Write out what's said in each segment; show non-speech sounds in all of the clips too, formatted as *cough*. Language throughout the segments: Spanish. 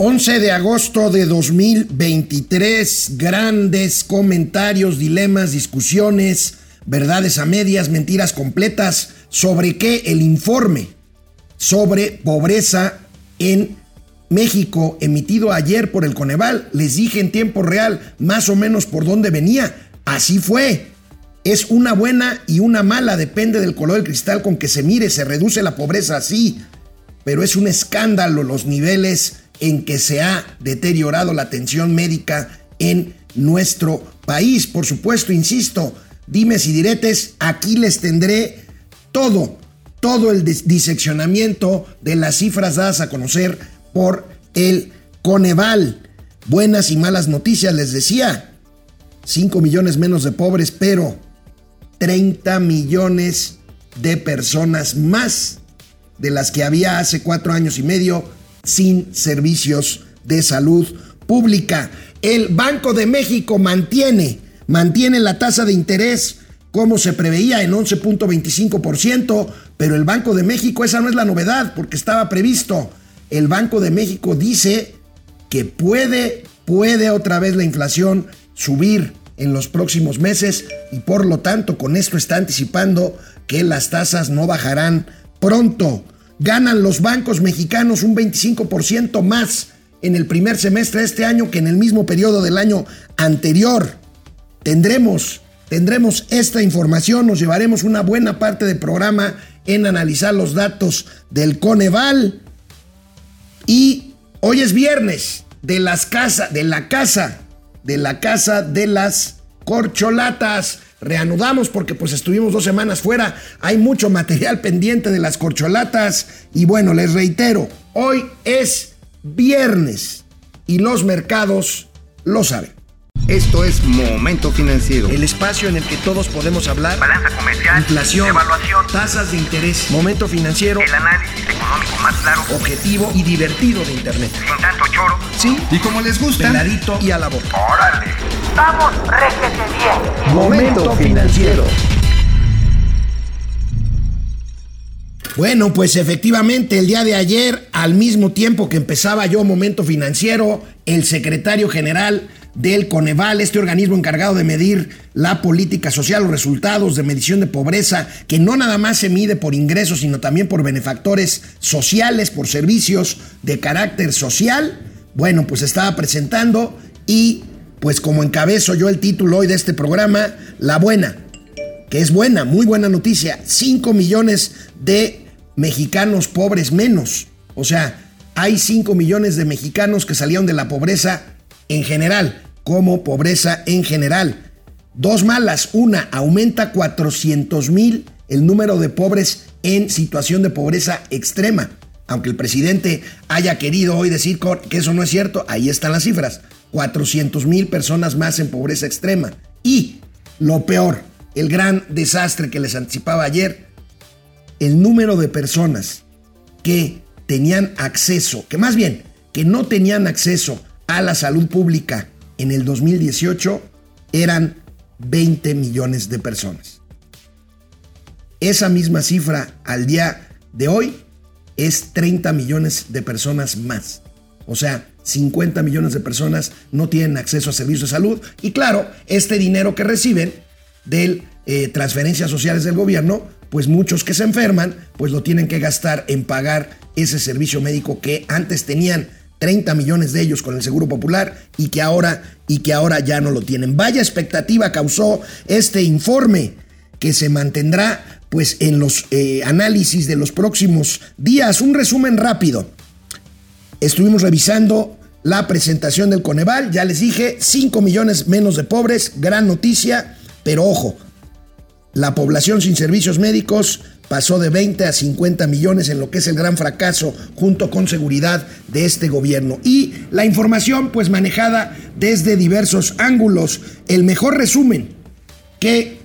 11 de agosto de 2023, grandes comentarios, dilemas, discusiones, verdades a medias, mentiras completas, sobre qué el informe sobre pobreza en México emitido ayer por el Coneval. Les dije en tiempo real más o menos por dónde venía. Así fue. Es una buena y una mala, depende del color del cristal con que se mire, se reduce la pobreza así, pero es un escándalo los niveles en que se ha deteriorado la atención médica en nuestro país. Por supuesto, insisto, dimes y diretes, aquí les tendré todo, todo el diseccionamiento de las cifras dadas a conocer por el Coneval. Buenas y malas noticias, les decía. 5 millones menos de pobres, pero 30 millones de personas más de las que había hace cuatro años y medio sin servicios de salud pública. El Banco de México mantiene, mantiene la tasa de interés como se preveía en 11.25%, pero el Banco de México, esa no es la novedad porque estaba previsto. El Banco de México dice que puede, puede otra vez la inflación subir en los próximos meses y por lo tanto con esto está anticipando que las tasas no bajarán pronto. Ganan los bancos mexicanos un 25% más en el primer semestre de este año que en el mismo periodo del año anterior. Tendremos, tendremos esta información, nos llevaremos una buena parte del programa en analizar los datos del Coneval. Y hoy es viernes de las casas, de la casa, de la casa de las corcholatas reanudamos porque pues estuvimos dos semanas fuera, hay mucho *laughs* material pendiente de las corcholatas y bueno, les reitero, hoy es viernes y los mercados lo saben. Esto es Momento Financiero. El espacio en el que todos podemos hablar. Balanza comercial. Inflación. Evaluación. Tasas de interés. Momento Financiero. El análisis económico más claro. Objetivo y divertido de Internet. Sin tanto choro. Sí. Y como les gusta. Peladito y a la boca. Órale. Vamos, bien. Momento Financiero. Bueno, pues efectivamente el día de ayer, al mismo tiempo que empezaba yo Momento Financiero, el secretario general del Coneval, este organismo encargado de medir la política social, los resultados de medición de pobreza, que no nada más se mide por ingresos, sino también por benefactores sociales, por servicios de carácter social. Bueno, pues estaba presentando y pues como encabezo yo el título hoy de este programa, La Buena, que es buena, muy buena noticia, 5 millones de mexicanos pobres menos. O sea, hay 5 millones de mexicanos que salieron de la pobreza en general como pobreza en general. Dos malas. Una, aumenta 400 mil el número de pobres en situación de pobreza extrema. Aunque el presidente haya querido hoy decir que eso no es cierto, ahí están las cifras. 400 mil personas más en pobreza extrema. Y lo peor, el gran desastre que les anticipaba ayer, el número de personas que tenían acceso, que más bien, que no tenían acceso a la salud pública en el 2018 eran 20 millones de personas. Esa misma cifra al día de hoy es 30 millones de personas más. O sea, 50 millones de personas no tienen acceso a servicios de salud. Y claro, este dinero que reciben de eh, transferencias sociales del gobierno, pues muchos que se enferman, pues lo tienen que gastar en pagar ese servicio médico que antes tenían 30 millones de ellos con el Seguro Popular y que ahora y que ahora ya no lo tienen. Vaya expectativa causó este informe que se mantendrá pues en los eh, análisis de los próximos días. Un resumen rápido. Estuvimos revisando la presentación del Coneval, ya les dije, 5 millones menos de pobres, gran noticia, pero ojo, la población sin servicios médicos pasó de 20 a 50 millones en lo que es el gran fracaso junto con seguridad de este gobierno. Y la información pues manejada desde diversos ángulos. El mejor resumen que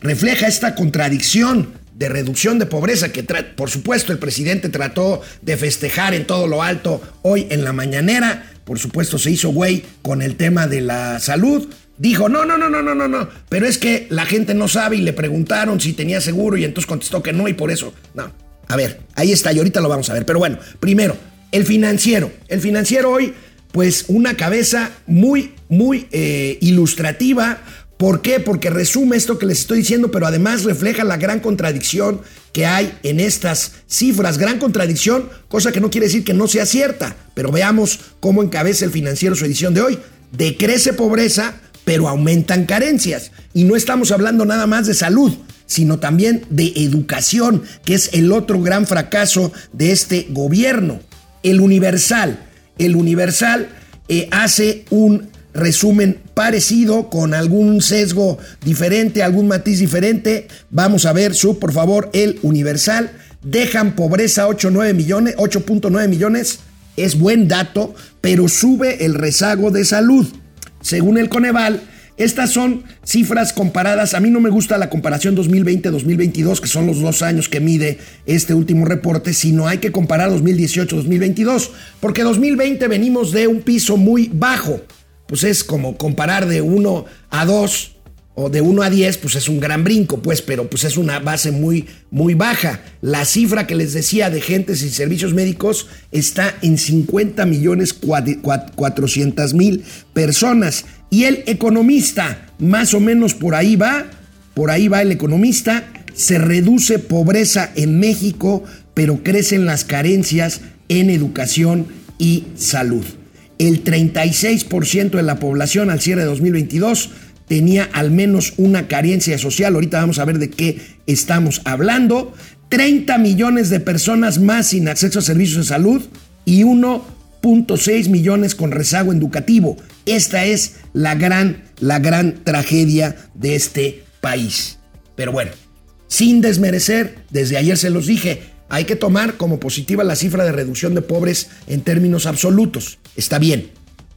refleja esta contradicción de reducción de pobreza que por supuesto el presidente trató de festejar en todo lo alto hoy en la mañanera, por supuesto se hizo güey con el tema de la salud, dijo, no, no, no, no, no, no, no, pero es que la gente no sabe y le preguntaron si tenía seguro y entonces contestó que no y por eso, no. A ver, ahí está y ahorita lo vamos a ver. Pero bueno, primero, El financiero. El financiero hoy, pues una cabeza muy, muy eh, ilustrativa. ¿Por qué? Porque resume esto que les estoy diciendo, pero además refleja la gran contradicción que hay en estas cifras. Gran contradicción, cosa que no quiere decir que no sea cierta, pero veamos cómo encabeza el financiero su edición de hoy. Decrece pobreza, pero aumentan carencias. Y no estamos hablando nada más de salud, sino también de educación, que es el otro gran fracaso de este gobierno. El Universal. El Universal eh, hace un resumen parecido con algún sesgo diferente, algún matiz diferente. Vamos a ver, sub, por favor, el Universal. Dejan pobreza 8.9 millones, 8.9 millones. Es buen dato, pero sube el rezago de salud. Según el Coneval, estas son cifras comparadas. A mí no me gusta la comparación 2020-2022, que son los dos años que mide este último reporte, sino hay que comparar 2018-2022, porque 2020 venimos de un piso muy bajo. Pues es como comparar de 1 a 2 o de 1 a 10, pues es un gran brinco, pues, pero pues es una base muy, muy baja. La cifra que les decía de gentes y servicios médicos está en 50 millones 400 mil personas. Y el economista, más o menos por ahí va, por ahí va el economista, se reduce pobreza en México, pero crecen las carencias en educación y salud. El 36% de la población al cierre de 2022 tenía al menos una carencia social. Ahorita vamos a ver de qué estamos hablando. 30 millones de personas más sin acceso a servicios de salud y 1.6 millones con rezago educativo. Esta es la gran, la gran tragedia de este país. Pero bueno, sin desmerecer, desde ayer se los dije, hay que tomar como positiva la cifra de reducción de pobres en términos absolutos. Está bien,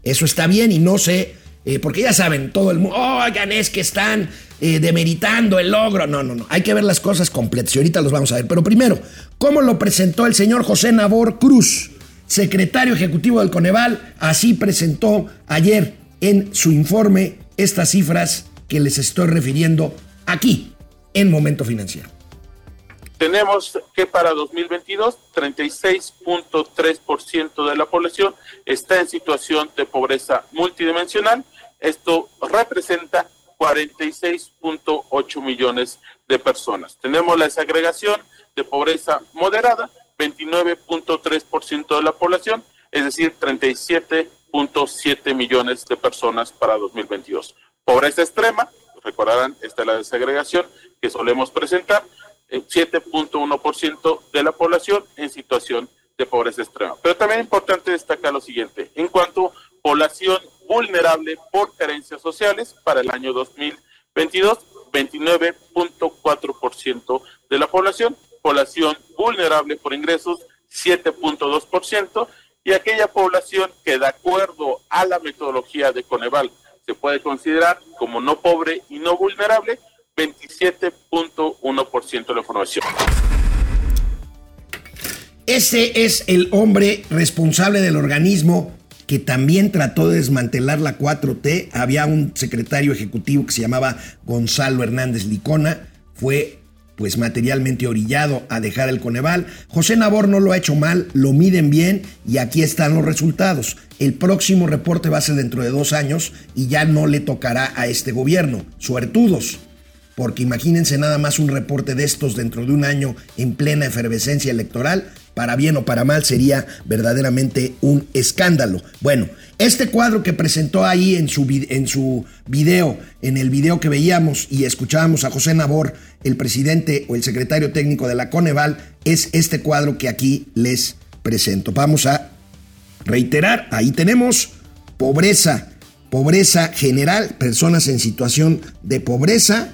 eso está bien y no sé eh, porque ya saben, todo el mundo, oigan, es que están eh, demeritando el logro. No, no, no, hay que ver las cosas completas y ahorita los vamos a ver. Pero primero, ¿cómo lo presentó el señor José Nabor Cruz, secretario ejecutivo del Coneval? Así presentó ayer en su informe estas cifras que les estoy refiriendo aquí, en Momento Financiero. Tenemos que para 2022 36.3% de la población está en situación de pobreza multidimensional. Esto representa 46.8 millones de personas. Tenemos la desagregación de pobreza moderada, 29.3% de la población, es decir, 37.7 millones de personas para 2022. Pobreza extrema, recordarán, esta es la desagregación que solemos presentar, 7.1% de la población en situación de pobreza extrema. Pero también es importante destacar lo siguiente, en cuanto a población vulnerable por carencias sociales para el año 2022, 29.4% de la población, población vulnerable por ingresos, 7.2%, y aquella población que de acuerdo a la metodología de Coneval se puede considerar como no pobre y no vulnerable, 27.1% de la información. Ese es el hombre responsable del organismo que también trató de desmantelar la 4T. Había un secretario ejecutivo que se llamaba Gonzalo Hernández Licona. Fue pues materialmente orillado a dejar el Coneval. José Nabor no lo ha hecho mal, lo miden bien y aquí están los resultados. El próximo reporte va a ser dentro de dos años y ya no le tocará a este gobierno. Suertudos porque imagínense nada más un reporte de estos dentro de un año en plena efervescencia electoral, para bien o para mal sería verdaderamente un escándalo. Bueno, este cuadro que presentó ahí en su, en su video, en el video que veíamos y escuchábamos a José Nabor, el presidente o el secretario técnico de la Coneval, es este cuadro que aquí les presento. Vamos a reiterar, ahí tenemos pobreza, pobreza general, personas en situación de pobreza,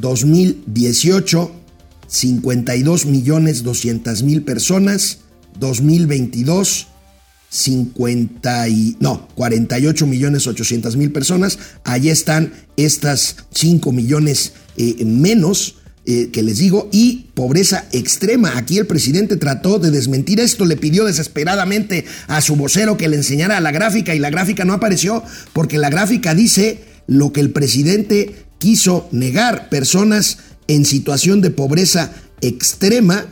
2018, 52 millones 200 mil personas. 2022, 50 y, no, 48 millones 800 mil personas. Allí están estas 5 millones eh, menos. Eh, que les digo, y pobreza extrema. Aquí el presidente trató de desmentir esto, le pidió desesperadamente a su vocero que le enseñara la gráfica y la gráfica no apareció porque la gráfica dice lo que el presidente quiso negar personas en situación de pobreza extrema.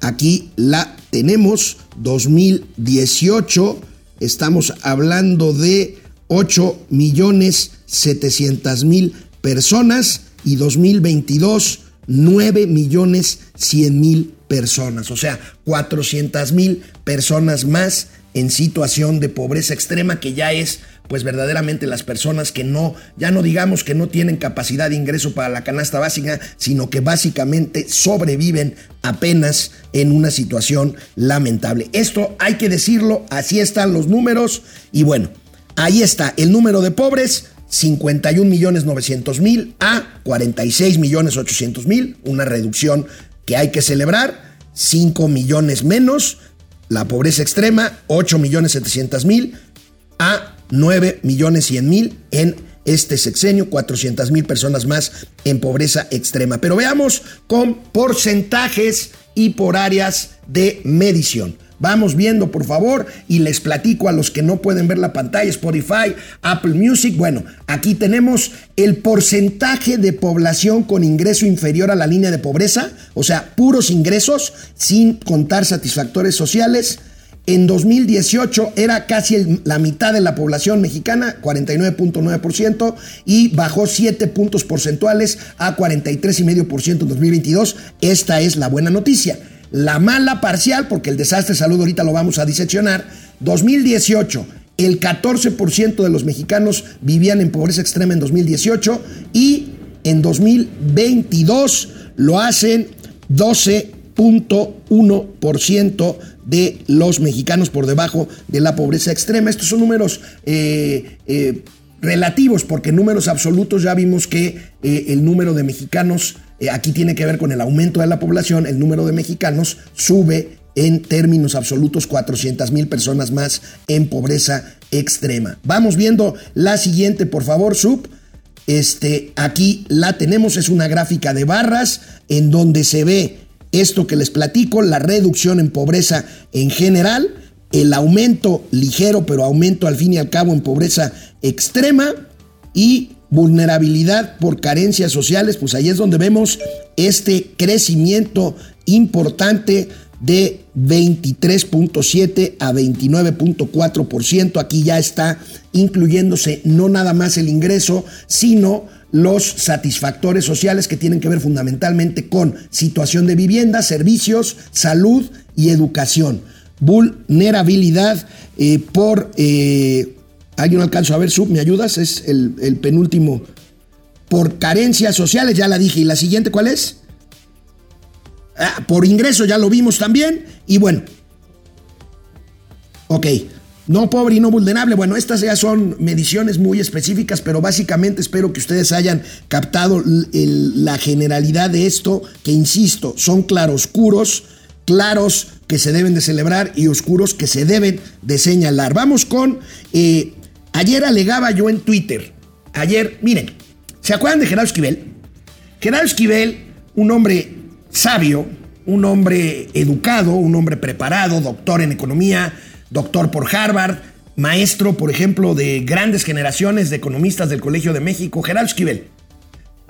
Aquí la tenemos, 2018, estamos hablando de 8 millones 700 mil personas y 2022 9 millones 100 mil personas, o sea, 400 mil personas más en situación de pobreza extrema, que ya es pues verdaderamente las personas que no, ya no digamos que no tienen capacidad de ingreso para la canasta básica, sino que básicamente sobreviven apenas en una situación lamentable. Esto hay que decirlo, así están los números y bueno, ahí está el número de pobres, 51 millones 900 mil a 46 millones 800 mil, una reducción que hay que celebrar, 5 millones menos, la pobreza extrema, 8 millones 700 mil a 9 millones 100 mil en este sexenio, 400 mil personas más en pobreza extrema. Pero veamos con porcentajes y por áreas de medición. Vamos viendo, por favor, y les platico a los que no pueden ver la pantalla, Spotify, Apple Music. Bueno, aquí tenemos el porcentaje de población con ingreso inferior a la línea de pobreza, o sea, puros ingresos, sin contar satisfactores sociales. En 2018 era casi la mitad de la población mexicana, 49.9%, y bajó 7 puntos porcentuales a 43,5% en 2022. Esta es la buena noticia. La mala parcial, porque el desastre de salud ahorita lo vamos a diseccionar, 2018, el 14% de los mexicanos vivían en pobreza extrema en 2018 y en 2022 lo hacen 12.1% de los mexicanos por debajo de la pobreza extrema. Estos son números eh, eh, relativos, porque números absolutos ya vimos que eh, el número de mexicanos aquí tiene que ver con el aumento de la población, el número de mexicanos sube en términos absolutos 400 mil personas más en pobreza extrema. Vamos viendo la siguiente, por favor, sub. Este, aquí la tenemos, es una gráfica de barras en donde se ve esto que les platico, la reducción en pobreza en general, el aumento ligero, pero aumento al fin y al cabo en pobreza extrema y vulnerabilidad por carencias sociales, pues ahí es donde vemos este crecimiento importante de 23.7 a 29.4%. Aquí ya está incluyéndose no nada más el ingreso, sino los satisfactores sociales que tienen que ver fundamentalmente con situación de vivienda, servicios, salud y educación. Vulnerabilidad eh, por eh, Alguien no alcanzo a ver, Sub, ¿me ayudas? Es el, penúltimo. Por carencias sociales, ya la dije. ¿Y la siguiente cuál es? Ah, por ingreso, ya lo vimos también. Y bueno. Ok. No pobre y no vulnerable. Bueno, estas ya son mediciones muy específicas, pero básicamente espero que ustedes hayan captado la generalidad de esto, que insisto, son claroscuros, claros que se deben de celebrar y oscuros que se deben de señalar. Vamos con eh, Ayer alegaba yo en Twitter, ayer, miren, ¿se acuerdan de Gerardo Esquivel? Gerardo Esquivel, un hombre sabio, un hombre educado, un hombre preparado, doctor en economía, doctor por Harvard, maestro, por ejemplo, de grandes generaciones de economistas del Colegio de México, Gerardo Esquivel.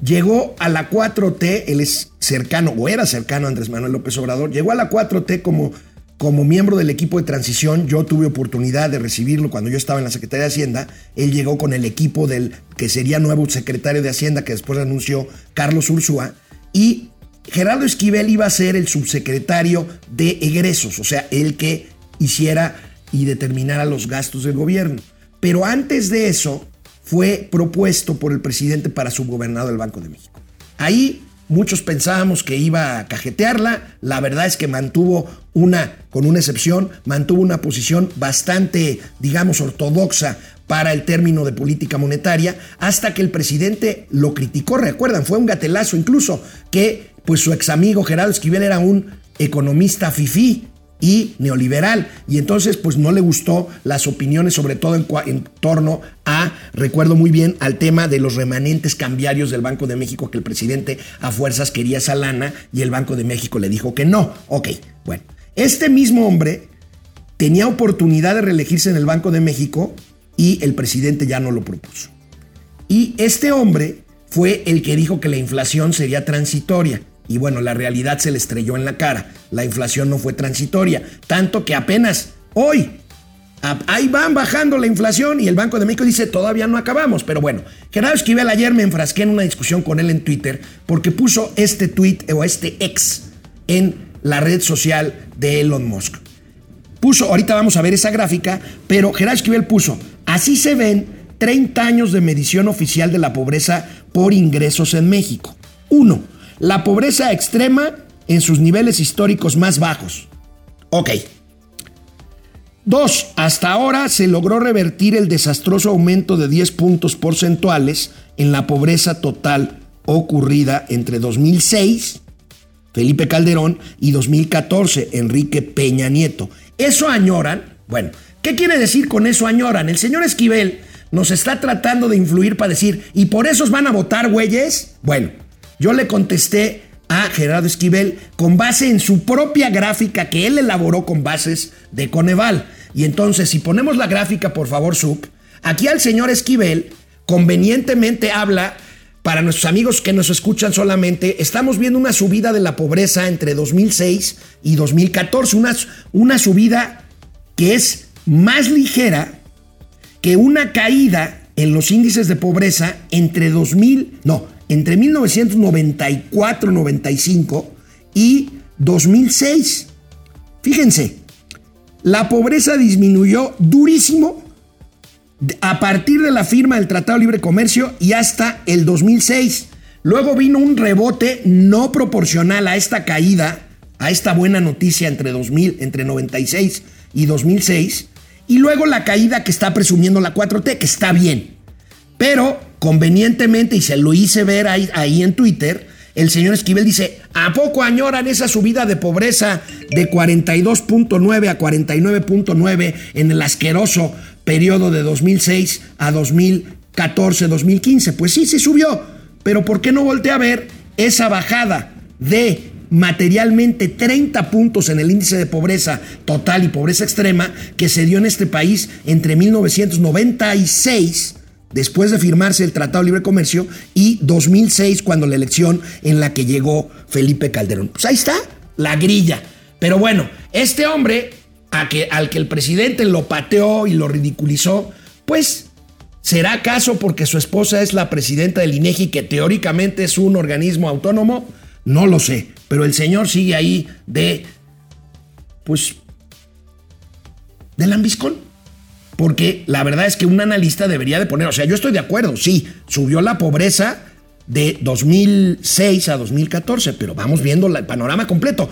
Llegó a la 4T, él es cercano, o era cercano a Andrés Manuel López Obrador, llegó a la 4T como como miembro del equipo de transición, yo tuve oportunidad de recibirlo cuando yo estaba en la Secretaría de Hacienda. Él llegó con el equipo del que sería nuevo secretario de Hacienda, que después anunció Carlos Ursúa. Y Gerardo Esquivel iba a ser el subsecretario de egresos, o sea, el que hiciera y determinara los gastos del gobierno. Pero antes de eso, fue propuesto por el presidente para subgobernador del Banco de México. Ahí Muchos pensábamos que iba a cajetearla. La verdad es que mantuvo una, con una excepción, mantuvo una posición bastante, digamos, ortodoxa para el término de política monetaria, hasta que el presidente lo criticó. Recuerdan, fue un gatelazo incluso que pues su ex amigo Gerardo Esquivel era un economista fifí y neoliberal. Y entonces, pues no le gustó las opiniones, sobre todo en, torno a, recuerdo muy bien, al tema de los remanentes cambiarios del Banco de México, que el presidente a fuerzas quería esa lana y el Banco de México le dijo que no. Ok, bueno. Este mismo hombre tenía oportunidad de reelegirse en el Banco de México y el presidente ya no lo propuso. Y este hombre fue el que dijo que la inflación sería transitoria y bueno, la realidad se le estrelló en la cara. La inflación no fue transitoria, tanto que apenas hoy Ahí van bajando la inflación y el Banco de México dice todavía no acabamos. Pero bueno, Gerardo Esquivel ayer me enfrasqué en una discusión con él en Twitter porque puso este tweet o este ex en la red social de Elon Musk. Puso, ahorita vamos a ver esa gráfica, pero Gerardo Esquivel puso, así se ven 30 años de medición oficial de la pobreza por ingresos en México. Uno, la pobreza extrema en sus niveles históricos más bajos. Ok. Dos, hasta ahora se logró revertir el desastroso aumento de 10 puntos porcentuales en la pobreza total ocurrida entre 2006, Felipe Calderón, y 2014, Enrique Peña Nieto. ¿Eso añoran? Bueno, ¿qué quiere decir con eso añoran? El señor Esquivel nos está tratando de influir para decir, ¿y por esos van a votar, güeyes? Bueno, yo le contesté a Gerardo Esquivel con base en su propia gráfica que él elaboró con bases de Coneval. Y entonces, si ponemos la gráfica, por favor, Sub, aquí al señor Esquivel convenientemente habla, para nuestros amigos que nos escuchan solamente, estamos viendo una subida de la pobreza entre 2006 y 2014, una, una subida que es más ligera que una caída en los índices de pobreza entre 2000, no, entre 1994-95 y 2006. Fíjense, la pobreza disminuyó durísimo a partir de la firma del Tratado de Libre Comercio y hasta el 2006. Luego vino un rebote no proporcional a esta caída, a esta buena noticia entre 2000, entre 96 y 2006, y luego la caída que está presumiendo la 4T, que está bien. Pero convenientemente, y se lo hice ver ahí, ahí en Twitter, el señor Esquivel dice, ¿a poco añoran esa subida de pobreza de 42.9 a 49.9 en el asqueroso periodo de 2006 a 2014, 2015? Pues sí, se subió, pero ¿por qué no voltea a ver esa bajada de materialmente 30 puntos en el índice de pobreza total y pobreza extrema que se dio en este país entre 1996 después de firmarse el Tratado de Libre Comercio y 2006 cuando la elección en la que llegó Felipe Calderón. Pues ahí está la grilla. Pero bueno, este hombre a que, al que el presidente lo pateó y lo ridiculizó, pues ¿será acaso porque su esposa es la presidenta del INEGI que teóricamente es un organismo autónomo? No lo sé, pero el señor sigue ahí de pues de lambiscón porque la verdad es que un analista debería de poner, o sea, yo estoy de acuerdo, sí, subió la pobreza de 2006 a 2014, pero vamos viendo el panorama completo.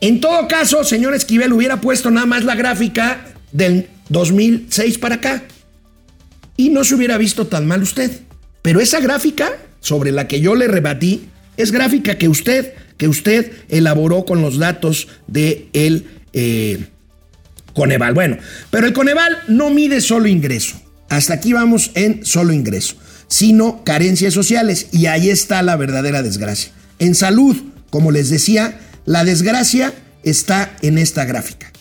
En todo caso, señor Esquivel hubiera puesto nada más la gráfica del 2006 para acá y no se hubiera visto tan mal usted. Pero esa gráfica sobre la que yo le rebatí es gráfica que usted, que usted elaboró con los datos de el Coneval. Bueno, pero el Coneval no mide solo ingreso. Hasta aquí vamos en solo ingreso, sino carencias sociales. Y ahí está la verdadera desgracia. En salud, como les decía, la desgracia está en esta gráfica.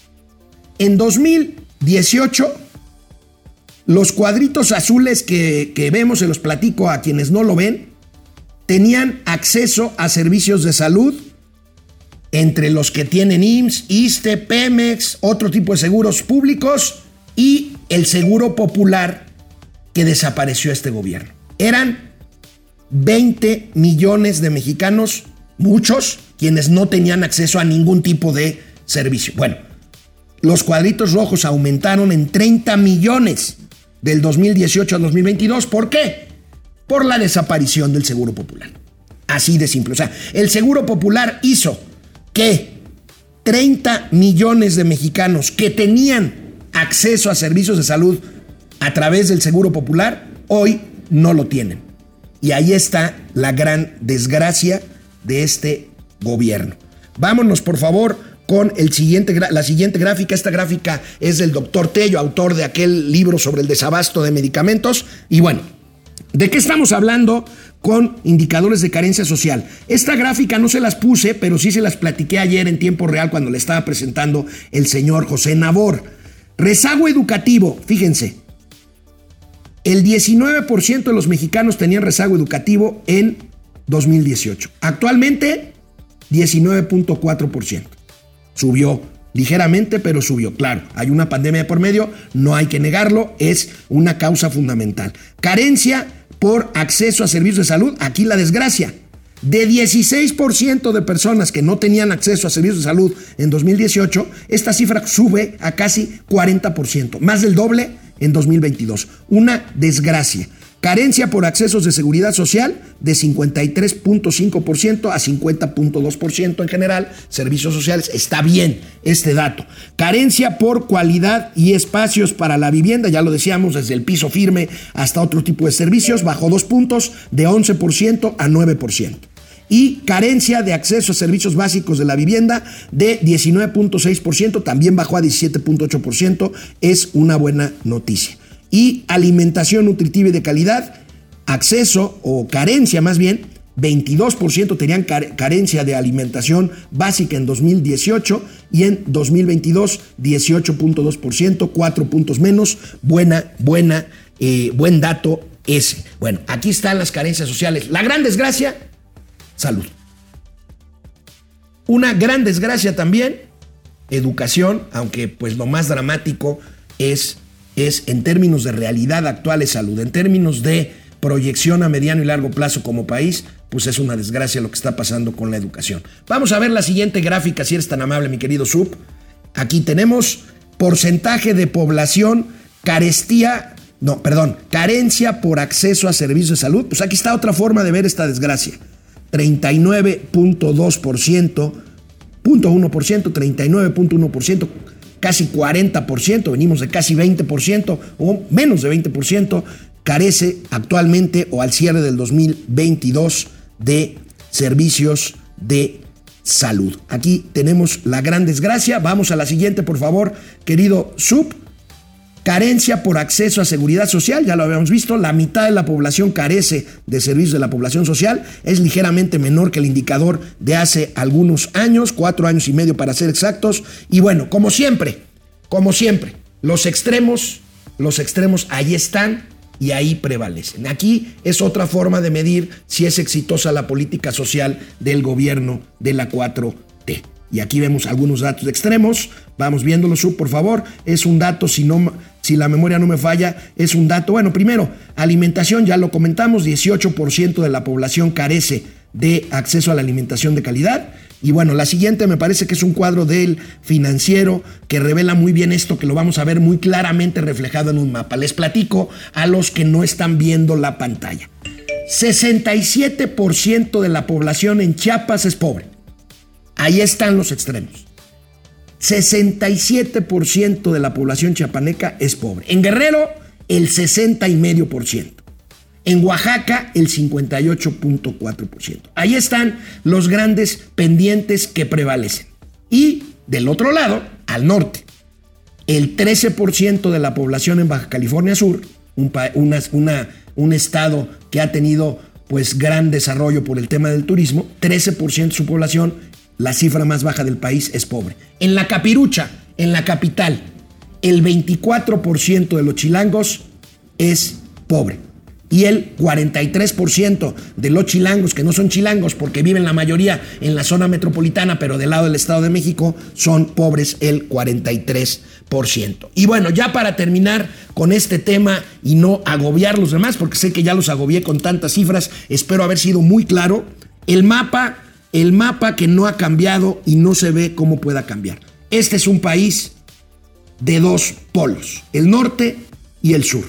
En 2018, los cuadritos azules que, que vemos, se los platico a quienes no lo ven, tenían acceso a servicios de salud entre los que tienen IMSS, ISTE, Pemex, otro tipo de seguros públicos y el seguro popular que desapareció este gobierno. Eran 20 millones de mexicanos, muchos, quienes no tenían acceso a ningún tipo de servicio. Bueno, los cuadritos rojos aumentaron en 30 millones del 2018 al 2022. ¿Por qué? Por la desaparición del Seguro Popular. Así de simple. O sea, el Seguro Popular hizo que 30 millones de mexicanos que tenían acceso a servicios de salud a través del Seguro Popular, hoy no lo tienen. Y ahí está la gran desgracia de este gobierno. Vámonos, por favor, con el siguiente, la siguiente gráfica. Esta gráfica es del doctor Tello, autor de aquel libro sobre el desabasto de medicamentos. Y bueno, ¿de qué estamos hablando? con indicadores de carencia social. Esta gráfica no se las puse, pero sí se las platiqué ayer en tiempo real cuando le estaba presentando el señor José Nabor. Rezago educativo, fíjense. El 19% de los mexicanos tenían rezago educativo en 2018. Actualmente 19.4%. Subió ligeramente, pero subió. Claro, hay una pandemia por medio, no hay que negarlo, es una causa fundamental. Carencia por acceso a servicios de salud, aquí la desgracia. De 16% de personas que no tenían acceso a servicios de salud en 2018, esta cifra sube a casi 40%, más del doble en 2022. Una desgracia. Carencia por accesos de seguridad social de 53.5% a 50.2% en general. Servicios sociales, está bien este dato. Carencia por cualidad y espacios para la vivienda, ya lo decíamos, desde el piso firme hasta otro tipo de servicios, bajó dos puntos de 11% a 9% y carencia de acceso a servicios básicos de la vivienda de 19.6%, también bajó a 17.8%, es una buena noticia y alimentación nutritiva y de calidad, acceso o carencia más bien, 22% tenían carencia de alimentación básica en 2018 y en 2022 18.2%, 4 puntos menos, buena, buena, eh, buen dato ese. Bueno, aquí están las carencias sociales. La gran desgracia, salud. Una gran desgracia también, educación, aunque pues lo más dramático es es en términos de realidad actual de salud, en términos de proyección a mediano y largo plazo como país, pues es una desgracia lo que está pasando con la educación. Vamos a ver la siguiente gráfica, si eres tan amable, mi querido Sub. Aquí tenemos porcentaje de población carestía, no, perdón, carencia por acceso a servicios de salud. Pues aquí está otra forma de ver esta desgracia. 39.2%, 0.1%, 39.1% casi 40%, venimos de casi 20% o menos de 20%, carece actualmente o al cierre del 2022 de servicios de salud. Aquí tenemos la gran desgracia. Vamos a la siguiente, por favor, querido Sub. Carencia por acceso a seguridad social, ya lo habíamos visto, la mitad de la población carece de servicios de la población social, es ligeramente menor que el indicador de hace algunos años, cuatro años y medio para ser exactos. Y bueno, como siempre, como siempre, los extremos, los extremos ahí están y ahí prevalecen. Aquí es otra forma de medir si es exitosa la política social del gobierno de la 4T. Y aquí vemos algunos datos extremos. Vamos viéndolo, sub, por favor. Es un dato, si, no, si la memoria no me falla, es un dato. Bueno, primero, alimentación, ya lo comentamos, 18% de la población carece de acceso a la alimentación de calidad. Y bueno, la siguiente me parece que es un cuadro del financiero que revela muy bien esto, que lo vamos a ver muy claramente reflejado en un mapa. Les platico a los que no están viendo la pantalla. 67% de la población en Chiapas es pobre. Ahí están los extremos. 67% de la población chiapaneca es pobre. En Guerrero, el 60,5%. En Oaxaca, el 58.4%. Ahí están los grandes pendientes que prevalecen. Y del otro lado, al norte, el 13% de la población en Baja California Sur, un, un estado que ha tenido pues gran desarrollo por el tema del turismo, 13% de su población la cifra más baja del país es pobre. En la capirucha, en la capital, el 24% de los chilangos es pobre. Y el 43% de los chilangos, que no son chilangos porque viven la mayoría en la zona metropolitana, pero del lado del Estado de México, son pobres el 43%. Y bueno, ya para terminar con este tema y no agobiar los demás, porque sé que ya los agobié con tantas cifras, espero haber sido muy claro, el mapa el mapa que no ha cambiado y no se ve cómo pueda cambiar. Este es un país de dos polos, el norte y el sur.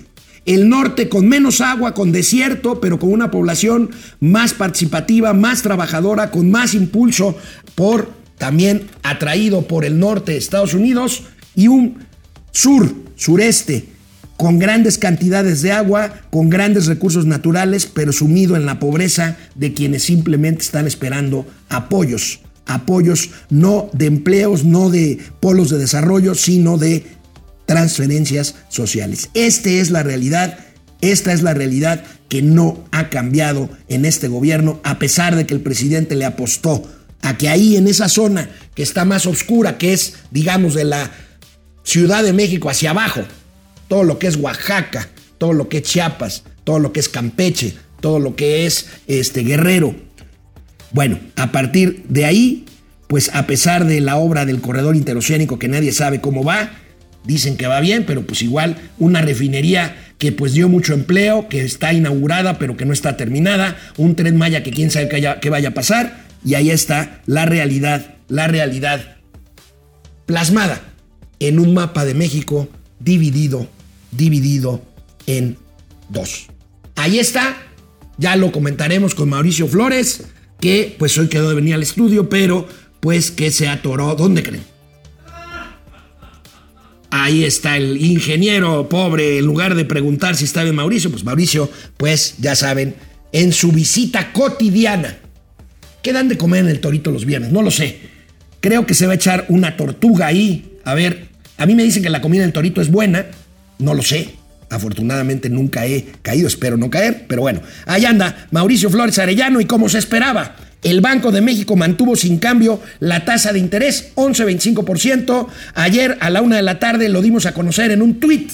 El norte con menos agua, con desierto, pero con una población más participativa, más trabajadora, con más impulso por también atraído por el norte de Estados Unidos y un sur, sureste, con grandes cantidades de agua, con grandes recursos naturales, pero sumido en la pobreza de quienes simplemente están esperando apoyos, apoyos no de empleos, no de polos de desarrollo, sino de transferencias sociales. Esta es la realidad, esta es la realidad que no ha cambiado en este gobierno, a pesar de que el presidente le apostó a que ahí en esa zona que está más oscura, que es, digamos, de la Ciudad de México hacia abajo, todo lo que es Oaxaca, todo lo que es Chiapas, todo lo que es Campeche, todo lo que es este Guerrero, Bueno, a partir de ahí, pues a pesar de la obra del corredor interoceánico que nadie sabe cómo va, dicen que va bien, pero pues igual una refinería que pues dio mucho empleo, que está inaugurada pero que no está terminada, un tren Maya que quién sabe qué, vaya a pasar, y ahí está la realidad, la realidad plasmada en un mapa de México dividido, dividido en dos. Ahí está, ya lo comentaremos con Mauricio Flores, que pues hoy quedó de venir al estudio, pero pues que se atoró, ¿dónde creen? Ahí está el ingeniero pobre, en lugar de preguntar si está bien Mauricio, pues Mauricio, pues ya saben, en su visita cotidiana. ¿Qué dan de comer en el torito los viernes? No lo sé. Creo que se va a echar una tortuga ahí. A ver, a mí me dicen que la comida del torito es buena. No lo sé. Afortunadamente nunca he caído, espero no caer, pero bueno, ahí anda Mauricio Flores Arellano y como se esperaba, el Banco de México mantuvo sin cambio la tasa de interés 11.25%. Ayer a la una de la tarde lo dimos a conocer en un tuit.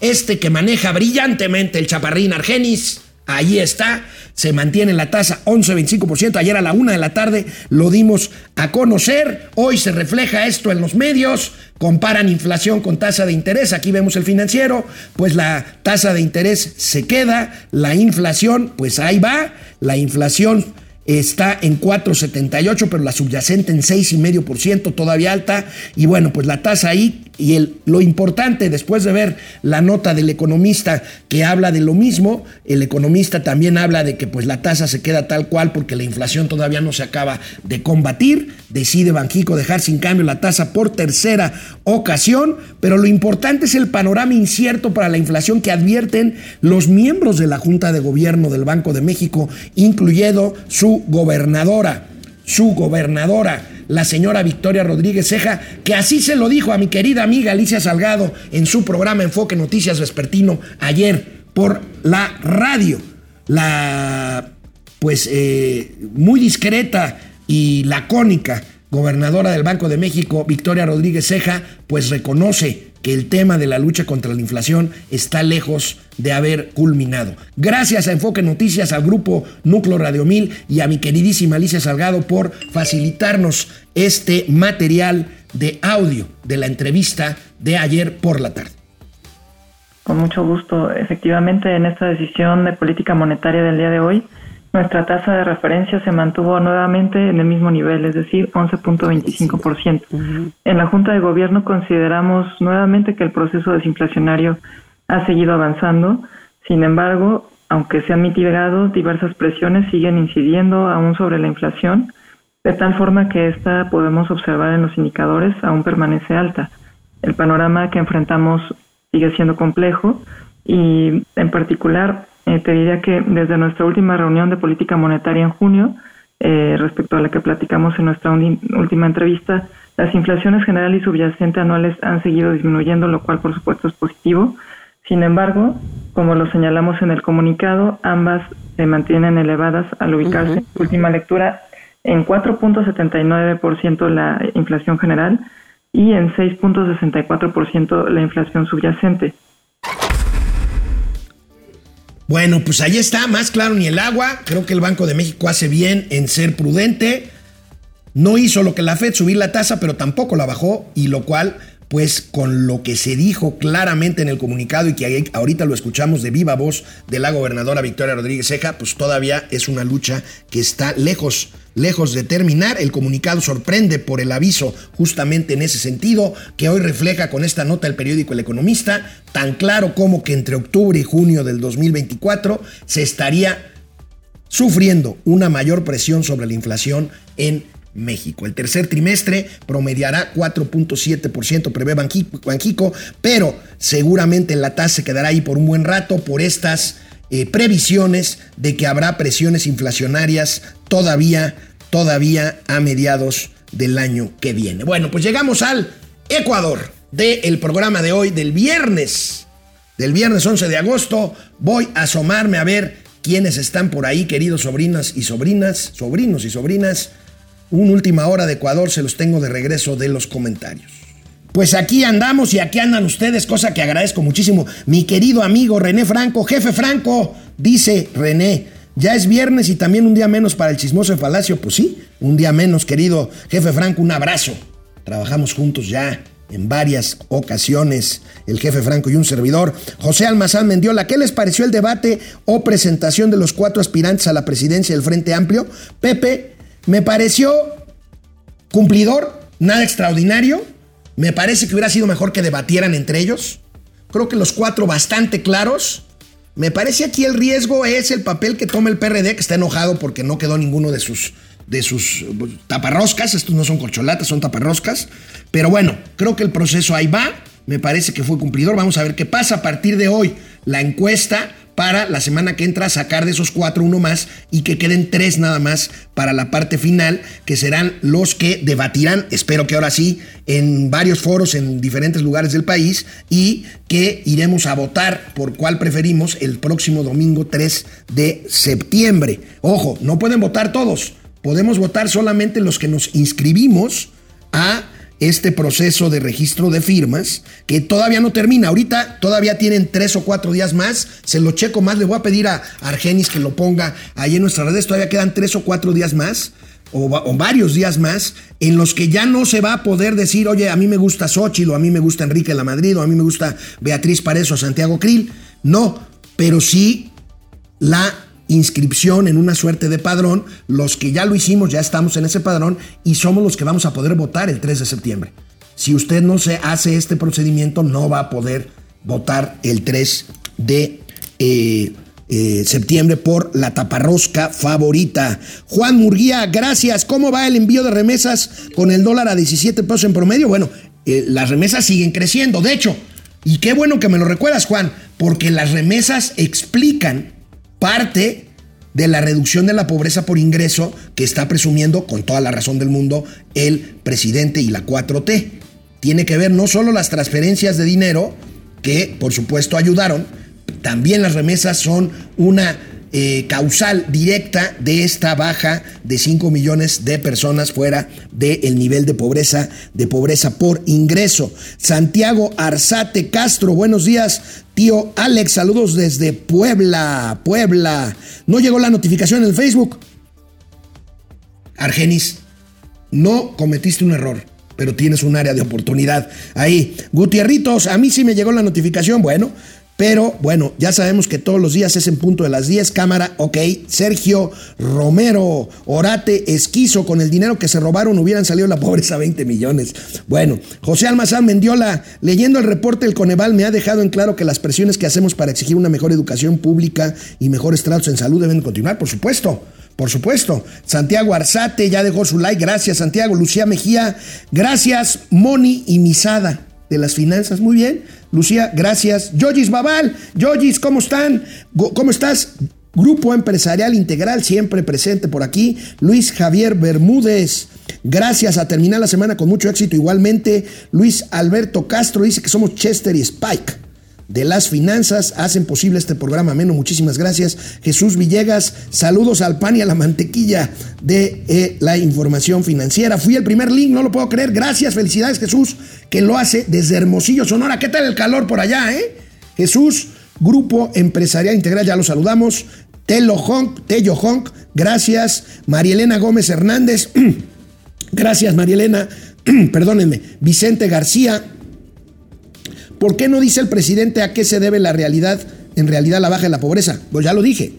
Este que maneja brillantemente el chaparrín Argenis Ahí está, se mantiene la tasa 11.25%. Ayer a la una de la tarde lo dimos a conocer. Hoy se refleja esto en los medios. Comparan inflación con tasa de interés. Aquí vemos el financiero. Pues la tasa de interés se queda. La inflación, pues ahí va. La inflación está en 4.78, pero la subyacente en 6,5%, todavía alta. Y bueno, pues la tasa ahí y el, lo importante, después de ver la nota del economista que habla de lo mismo, el economista también habla de que pues la tasa se queda tal cual porque la inflación todavía no se acaba de combatir. Decide Banjico dejar sin cambio la tasa por tercera ocasión, pero lo importante es el panorama incierto para la inflación que advierten los miembros de la Junta de Gobierno del Banco de México, incluyendo su gobernadora, su gobernadora la señora Victoria Rodríguez Ceja, que así se lo dijo a mi querida amiga Alicia Salgado en su programa Enfoque Noticias Vespertino ayer por la radio. La, pues, eh, muy discreta y lacónica gobernadora del Banco de México, Victoria Rodríguez Ceja, pues reconoce que el tema de la lucha contra la inflación está lejos de haber culminado. Gracias a Enfoque Noticias, al grupo Núcleo Radio 1000 y a mi queridísima Alicia Salgado por facilitarnos este material de audio de la entrevista de ayer por la tarde. Con mucho gusto. Efectivamente, en esta decisión de política monetaria del día de hoy, nuestra tasa de referencia se mantuvo nuevamente en el mismo nivel, es decir, 11.25%. En la Junta de Gobierno consideramos nuevamente que el proceso desinflacionario ha seguido avanzando. Sin embargo, aunque se han mitigado, diversas presiones siguen incidiendo aún sobre la inflación, de tal forma que esta podemos observar en los indicadores aún permanece alta. El panorama que enfrentamos sigue siendo complejo y en particular eh, te diría que desde nuestra última reunión de política monetaria en junio, eh, respecto a la que platicamos en nuestra última entrevista, las inflaciones general y subyacente anuales han seguido disminuyendo, lo cual por supuesto es positivo. Sin embargo, como lo señalamos en el comunicado, ambas se mantienen elevadas al ubicarse, en última lectura, en 4.79% la inflación general y en 6.64% la inflación subyacente. Bueno, pues ahí está, más claro ni el agua. Creo que el Banco de México hace bien en ser prudente. No hizo lo que la Fed, subir la tasa, pero tampoco la bajó, y lo cual, pues con lo que se dijo claramente en el comunicado y que ahorita lo escuchamos de viva voz de la gobernadora Victoria Rodríguez Ceja, pues todavía es una lucha que está lejos Lejos de terminar, el comunicado sorprende por el aviso justamente en ese sentido, que hoy refleja con esta nota el periódico El Economista, tan claro como que entre octubre y junio del 2024 se estaría sufriendo una mayor presión sobre la inflación en México. El tercer trimestre promediará 4.7%, prevé Banjico, pero seguramente la tasa se quedará ahí por un buen rato por estas eh, previsiones de que habrá presiones inflacionarias todavía, todavía a mediados del año que viene. Bueno, pues llegamos al Ecuador del programa de hoy, del viernes, del viernes 11 de agosto. Voy a asomarme a ver quiénes están por ahí, queridos sobrinas y sobrinas, sobrinos y sobrinas. Una última hora de Ecuador se los tengo de regreso de los comentarios. Pues aquí andamos y aquí andan ustedes, cosa que agradezco muchísimo. Mi querido amigo René Franco, jefe Franco, dice René, Ya es viernes y también un día menos para el chismoso de Palacio. Pues sí, un día menos, querido jefe Franco, un abrazo. Trabajamos juntos ya en varias ocasiones, el jefe Franco y un servidor. José Almazán Mendiola, ¿qué les pareció el debate o presentación de los cuatro aspirantes a la presidencia del Frente Amplio? Pepe, me pareció cumplidor, nada extraordinario. Me parece que hubiera sido mejor que debatieran entre ellos. Creo que los cuatro bastante claros. Me parece aquí el riesgo es el papel que toma el PRD, que está enojado porque no quedó ninguno de sus, de sus pues, taparroscas. Estos no son corcholatas, son taparroscas. Pero bueno, creo que el proceso ahí va. Me parece que fue cumplidor. Vamos a ver qué pasa a partir de hoy. La encuesta para la semana que entra sacar de esos cuatro uno más y que queden tres nada más para la parte final, que serán los que debatirán, espero que ahora sí, en varios foros en diferentes lugares del país y que iremos a votar por cuál preferimos el próximo domingo 3 de septiembre. Ojo, no pueden votar todos, podemos votar solamente los que nos inscribimos a este proceso de registro de firmas, que todavía no termina. Ahorita todavía tienen tres o cuatro días más. Se lo checo más. Le voy a pedir a Argenis que lo ponga ahí en nuestras redes. Todavía quedan tres o cuatro días más. O, varios días más, en los que ya no se va a poder decir, oye, a mí me gusta Xochitl, o a mí me gusta Enrique La Madrid, o a mí me gusta Beatriz Paredes o Santiago Krill. No, pero sí la inscripción en una suerte de padrón. Los que ya lo hicimos, ya estamos en ese padrón y somos los que vamos a poder votar el 3 de septiembre. Si usted no se hace este procedimiento, no va a poder votar el 3 de eh, eh, septiembre por la taparrosca favorita. Juan Murguía, gracias. ¿Cómo va el envío de remesas con el dólar a 17 pesos en promedio? Bueno, eh, las remesas siguen creciendo. De hecho, y qué bueno que me lo recuerdas, Juan, porque las remesas explican parte de la reducción de la pobreza por ingreso que está presumiendo con toda la razón del mundo el presidente y la 4T. Tiene que ver no solo las transferencias de dinero, que por supuesto ayudaron, también las remesas son una eh, causal directa de esta baja de 5 millones de personas fuera del nivel de pobreza, de pobreza por ingreso. Santiago Arzate Castro, buenos días. Tío Alex, saludos desde Puebla, Puebla. No llegó la notificación en el Facebook. Argenis, no cometiste un error, pero tienes un área de oportunidad ahí. Gutierritos, a mí sí me llegó la notificación. Bueno, pero bueno, ya sabemos que todos los días es en punto de las 10. Cámara, ok. Sergio Romero, Orate, Esquizo, con el dinero que se robaron hubieran salido la pobreza 20 millones. Bueno, José Almazán Mendiola, leyendo el reporte del Coneval, me ha dejado en claro que las presiones que hacemos para exigir una mejor educación pública y mejores tratos en salud deben continuar, por supuesto. Por supuesto. Santiago Arzate ya dejó su like. Gracias, Santiago. Lucía Mejía. Gracias, Moni y Misada de las finanzas. Muy bien. Lucía, gracias. Yogis Babal, Yogis, ¿cómo están? ¿Cómo estás? Grupo Empresarial Integral, siempre presente por aquí. Luis Javier Bermúdez, gracias a terminar la semana con mucho éxito. Igualmente, Luis Alberto Castro dice que somos Chester y Spike de las finanzas hacen posible este programa Menos, Muchísimas gracias. Jesús Villegas, saludos al pan y a la mantequilla de eh, la información financiera. Fui el primer link, no lo puedo creer. Gracias, felicidades Jesús, que lo hace desde Hermosillo, Sonora. ¿Qué tal el calor por allá, eh? Jesús, Grupo Empresarial Integral, ya lo saludamos. Telo Honk, Tello Honk, gracias. Marielena Gómez Hernández, *clears throat* gracias Marielena, *clears throat* perdónenme. Vicente García, ¿Por qué no dice el presidente a qué se debe la realidad, en realidad la baja de la pobreza? Pues ya lo dije.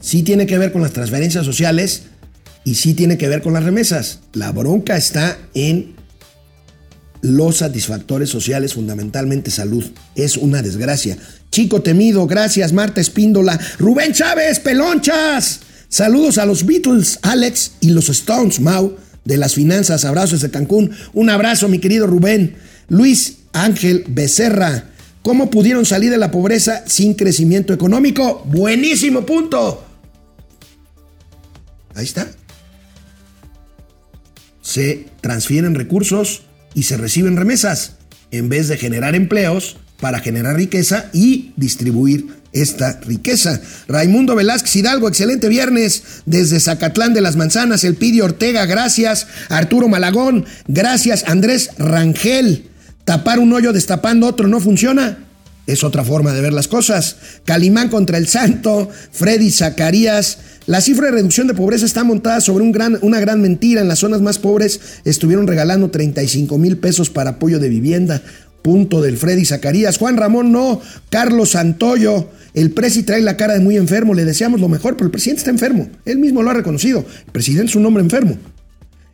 Sí tiene que ver con las transferencias sociales y sí tiene que ver con las remesas. La bronca está en los satisfactores sociales, fundamentalmente salud. Es una desgracia. Chico temido, gracias Marta Espíndola, Rubén Chávez, pelonchas. Saludos a los Beatles, Alex y los Stones, Mau, de las finanzas. Abrazos de Cancún. Un abrazo, mi querido Rubén. Luis Ángel Becerra. ¿Cómo pudieron salir de la pobreza sin crecimiento económico? Buenísimo punto. Ahí está. Se transfieren recursos y se reciben remesas en vez de generar empleos para generar riqueza y distribuir esta riqueza. Raimundo Velázquez Hidalgo, excelente viernes desde Zacatlán de las Manzanas, El Pidio Ortega, gracias. Arturo Malagón, gracias. Andrés Rangel, tapar un hoyo destapando otro no funciona. Es otra forma de ver las cosas. Calimán contra el Santo, Freddy Zacarías. La cifra de reducción de pobreza está montada sobre un gran, una gran mentira. En las zonas más pobres estuvieron regalando 35 mil pesos para apoyo de vivienda. Punto del Freddy Zacarías. Juan Ramón no. Carlos Santoyo. El presi trae la cara de muy enfermo. Le deseamos lo mejor, pero el presidente está enfermo. Él mismo lo ha reconocido. El presidente es un hombre enfermo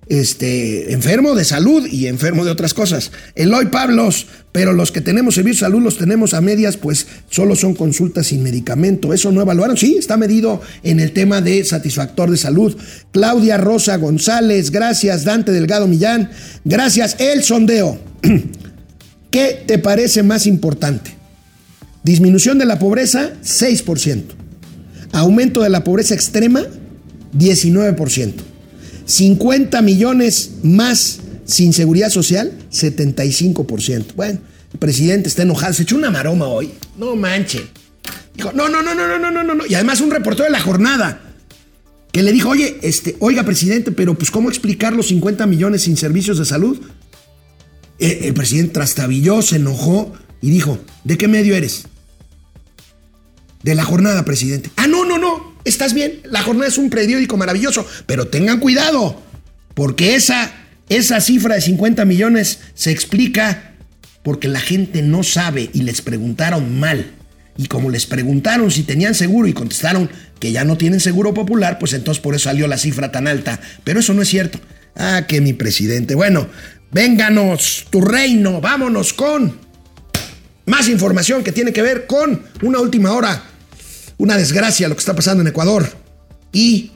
este, enfermo de salud y enfermo de otras cosas. Eloy Pablos, pero los que tenemos servicio de salud los tenemos a medias, pues solo son consultas sin medicamento. ¿Eso no evaluaron? Sí, está medido en el tema de satisfactor de salud. Claudia Rosa González, gracias. Dante Delgado Millán, gracias. El sondeo. *clears throat* ¿Qué te parece más importante? Disminución de la pobreza, 6%. Aumento de la pobreza extrema, 19%. 50 millones más sin seguridad social, 75%. Bueno, el presidente está enojado, se echó una maroma hoy. No manche. Dijo, no, no, no, no, no, no, no, no. Y además un reportero de la jornada que le dijo, oye, este, oiga, presidente, pero pues ¿cómo explicar los 50 millones sin servicios de salud? Eh, el presidente trastabilló, se enojó y dijo, ¿de qué medio eres? De la jornada, presidente. Ah, no estás bien, la jornada es un periódico maravilloso, pero tengan cuidado, porque esa, esa cifra de 50 millones se explica porque la gente no sabe y les preguntaron mal. Y como les preguntaron si tenían seguro y contestaron que ya no tienen seguro popular, pues entonces por eso salió la cifra tan alta. Pero eso no es cierto. Ah, que mi presidente. Bueno, vénganos, tu reino, vámonos con más información que tiene que ver con una última hora una desgracia lo que está pasando en Ecuador. Y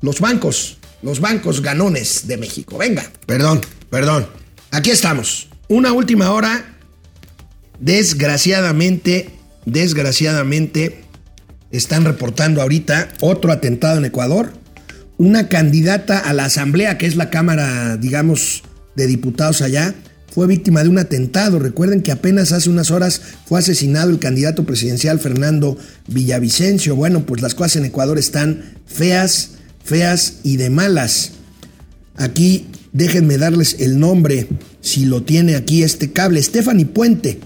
los bancos, los bancos ganones de México. Venga, perdón, perdón. Aquí estamos. Una última hora. Desgraciadamente, desgraciadamente, están reportando ahorita otro atentado en Ecuador. Una candidata a la asamblea, que es la Cámara, digamos, de Diputados allá, fue víctima de un atentado. Recuerden que apenas hace unas horas fue asesinado el candidato presidencial Fernando Villavicencio. Bueno, pues las cosas en Ecuador están feas, feas y de malas. Aquí déjenme darles el nombre, si lo tiene aquí este cable. Stephanie Puente.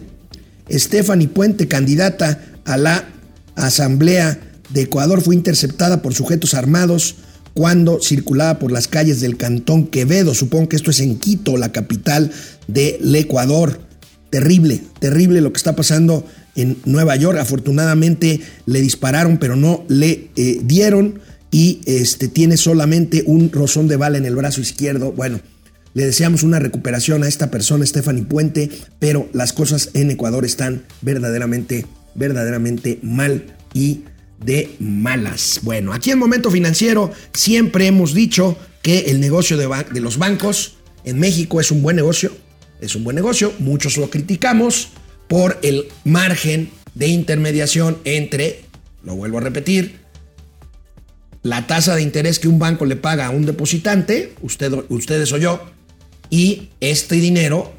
Stephanie Puente, candidata a la Asamblea de Ecuador, fue interceptada por sujetos armados cuando circulaba por las calles del Cantón Quevedo. Supongo que esto es en Quito, la capital del Ecuador. Terrible, terrible lo que está pasando en Nueva York. Afortunadamente le dispararon, pero no le eh, dieron y este, tiene solamente un rozón de bala en el brazo izquierdo. Bueno, le deseamos una recuperación a esta persona, Stephanie Puente, pero las cosas en Ecuador están verdaderamente, verdaderamente mal y de malas. Bueno, aquí en Momento Financiero siempre hemos dicho que el negocio de, de los bancos en México es un buen negocio, es un buen negocio, muchos lo criticamos por el margen de intermediación entre, lo vuelvo a repetir, la tasa de interés que un banco le paga a un depositante, usted, ustedes o yo, y este dinero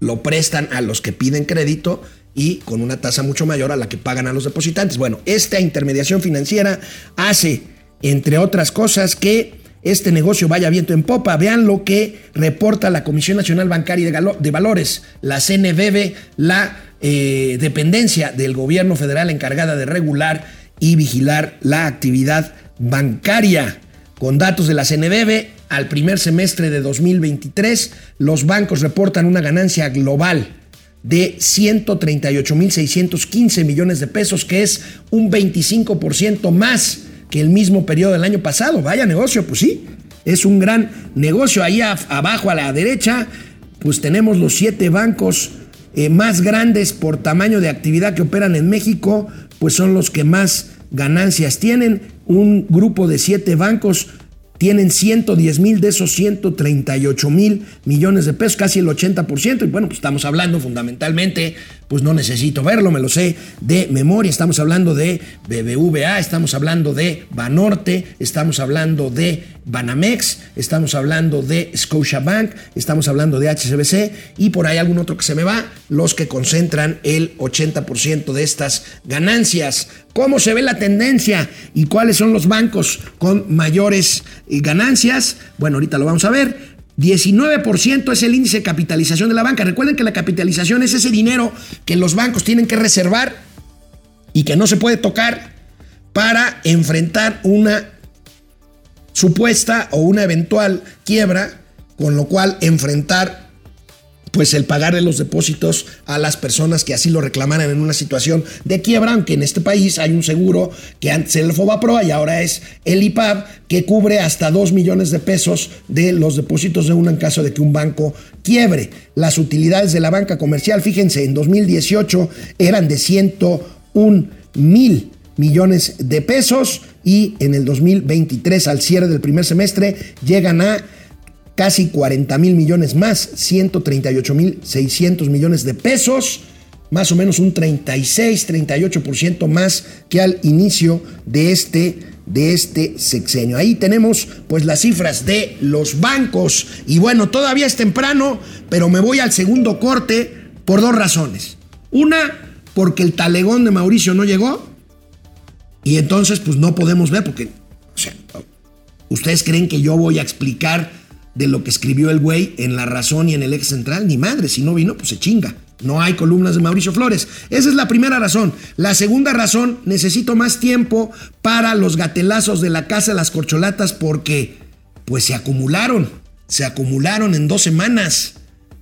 lo prestan a los que piden crédito y con una tasa mucho mayor a la que pagan a los depositantes. Bueno, esta intermediación financiera hace, entre otras cosas, que este negocio vaya viento en popa. Vean lo que reporta la Comisión Nacional Bancaria de, Valores, la CNBB, la eh, dependencia del gobierno federal encargada de regular y vigilar la actividad bancaria. Con datos de la CNBB, al primer semestre de 2023, los bancos reportan una ganancia global de 138.615 millones de pesos, que es un 25% más que el mismo periodo del año pasado. Vaya negocio, pues sí, es un gran negocio. Ahí abajo a la derecha, pues tenemos los siete bancos eh, más grandes por tamaño de actividad que operan en México, pues son los que más ganancias tienen. Un grupo de siete bancos tienen 110 mil de esos 138 mil millones de pesos, casi el 80%. Y bueno, pues estamos hablando fundamentalmente, pues no necesito verlo, me lo sé de memoria. Estamos hablando de BBVA, estamos hablando de Banorte, estamos hablando de Banamex, estamos hablando de Scotiabank, estamos hablando de HCBC y por ahí algún otro que se me va, los que concentran el 80% de estas ganancias. ¿Cómo se ve la tendencia y cuáles son los bancos con mayores eh, ganancias? Bueno, ahorita lo vamos a ver. 19% es el índice de capitalización de la banca. Recuerden que la capitalización es ese dinero que los bancos tienen que reservar y que no se puede tocar para enfrentar una supuesta o una eventual quiebra, con lo cual enfrentar pues el pagar de los depósitos a las personas que así lo reclamaran en una situación de quiebra, aunque en este país hay un seguro que antes era el FOBAPROA y ahora es el IPAB, que cubre hasta 2 millones de pesos de los depósitos de uno en caso de que un banco quiebre. Las utilidades de la banca comercial, fíjense, en 2018 eran de 101 mil millones de pesos y en el 2023 al cierre del primer semestre llegan a casi 40 mil millones más, 138 mil 600 millones de pesos, más o menos un 36, 38% más que al inicio de este, de este sexenio. Ahí tenemos pues las cifras de los bancos y bueno, todavía es temprano, pero me voy al segundo corte por dos razones. Una, porque el talegón de Mauricio no llegó y entonces pues no podemos ver porque, o sea, ¿ustedes creen que yo voy a explicar de lo que escribió el güey en La Razón y en el Ex Central. Ni madre, si no vino, pues se chinga. No hay columnas de Mauricio Flores. Esa es la primera razón. La segunda razón, necesito más tiempo para los gatelazos de la casa de las corcholatas porque pues se acumularon, se acumularon en dos semanas